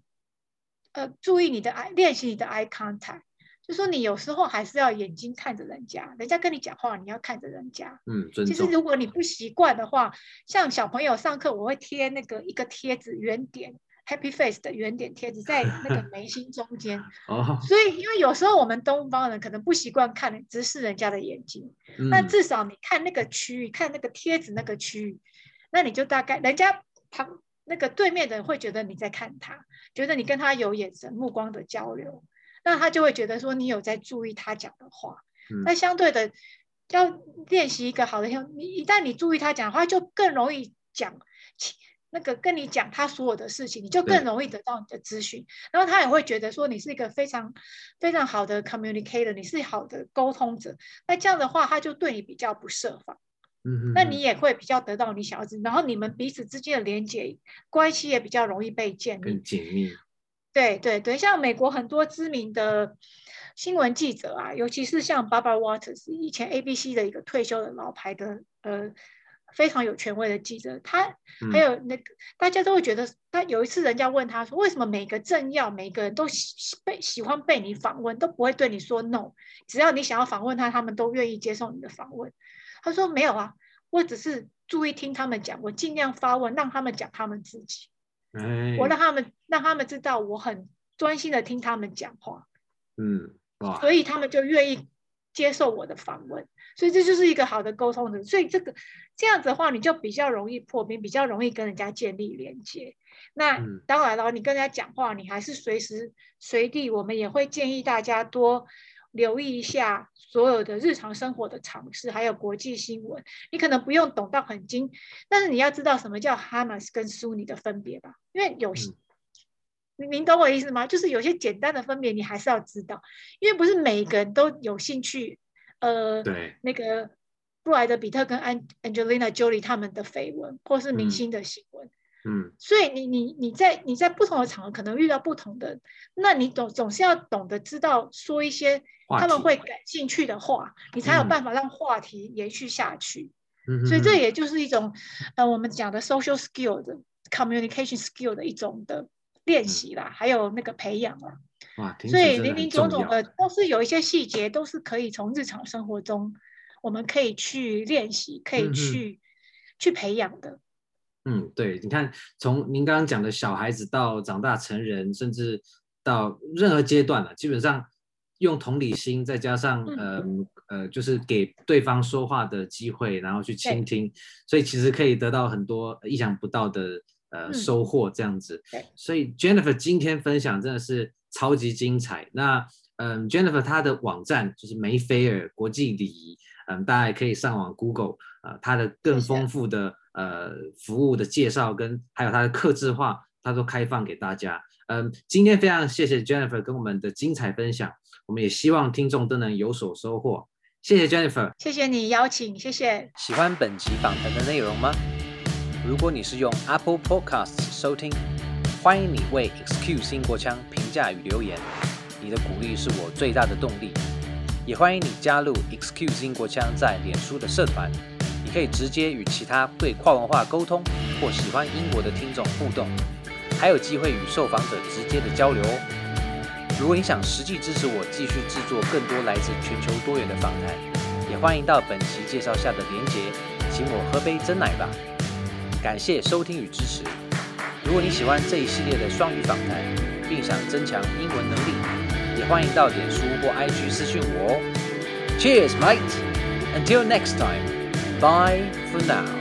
呃注意你的 eye 练习你的 eye contact，就说你有时候还是要眼睛看着人家，人家跟你讲话你要看着人家，嗯，其实如果你不习惯的话，像小朋友上课我会贴那个一个贴纸圆点。Happy Face 的圆点贴纸在那个眉心中间，哦，所以因为有时候我们东方人可能不习惯看直视人家的眼睛，嗯，那至少你看那个区域，看那个贴纸那个区域，那你就大概人家旁那个对面的人会觉得你在看他，觉得你跟他有眼神目光的交流，那他就会觉得说你有在注意他讲的话，嗯，那相对的要练习一个好的，你一旦你注意他讲的话，就更容易讲。那个跟你讲他所有的事情，你就更容易得到你的资讯，然后他也会觉得说你是一个非常非常好的 communicator，你是好的沟通者。那这样的话，他就对你比较不设防，嗯，那你也会比较得到你想要知，然后你们彼此之间的连接关系也比较容易被建立，更紧密。对对对，像美国很多知名的新闻记者啊，尤其是像 Barbara Walters，以前 ABC 的一个退休的老牌的呃。非常有权威的记者，他还有那个、嗯、大家都会觉得，他有一次人家问他说，为什么每个政要每个人都喜被喜欢被你访问，都不会对你说 no，只要你想要访问他，他们都愿意接受你的访问。他说没有啊，我只是注意听他们讲，我尽量发问，让他们讲他们自己，哎、我让他们让他们知道我很专心的听他们讲话，嗯，哇，所以他们就愿意接受我的访问，所以这就是一个好的沟通的。所以这个这样子的话，你就比较容易破冰，比较容易跟人家建立连接。那、嗯、当然了，你跟人家讲话，你还是随时随地，我们也会建议大家多留意一下所有的日常生活的常识，还有国际新闻。你可能不用懂到很精，但是你要知道什么叫哈马斯跟苏尼的分别吧，因为有。嗯您懂我意思吗？就是有些简单的分别，你还是要知道，因为不是每个人都有兴趣。呃，对，那个布莱德比特跟安 Angelina Jolie 他们的绯闻，或是明星的新闻，嗯，所以你你你在你在不同的场合可能遇到不同的，那你总总是要懂得知道说一些他们会感兴趣的话，话你才有办法让话题延续下去。嗯，所以这也就是一种呃我们讲的 social skill 的 communication skill 的一种的。练习啦，还有那个培养啦，哇，所以林林总总的都是有一些细节，都是可以从日常生活中，我们可以去练习，可以去、嗯、去培养的。嗯，对，你看，从您刚刚讲的小孩子到长大成人，甚至到任何阶段了，基本上用同理心，再加上、嗯、呃呃，就是给对方说话的机会，然后去倾听，所以其实可以得到很多意想不到的。呃，嗯、收获这样子，所以 Jennifer 今天分享真的是超级精彩。那，嗯，Jennifer 她的网站就是梅菲尔国际礼仪，嗯，大家也可以上网 Google，呃，她的更丰富的呃服务的介绍跟还有她的客制化，她都开放给大家。嗯，今天非常谢谢 Jennifer 跟我们的精彩分享，我们也希望听众都能有所收获。谢谢 Jennifer，谢谢你邀请，谢谢。喜欢本集访谈的内容吗？如果你是用 Apple Podcasts 收听，欢迎你为 Excuse 英国腔评价与留言，你的鼓励是我最大的动力。也欢迎你加入 Excuse 英国腔在脸书的社团，你可以直接与其他对跨文化沟通或喜欢英国的听众互动，还有机会与受访者直接的交流哦。如果你想实际支持我继续制作更多来自全球多元的访谈，也欢迎到本期介绍下的连结，请我喝杯真奶吧。感谢收听与支持。如果你喜欢这一系列的双语访谈，并想增强英文能力，也欢迎到脸书或 IG 私讯我哦。Cheers, mate! Until next time. Bye for now.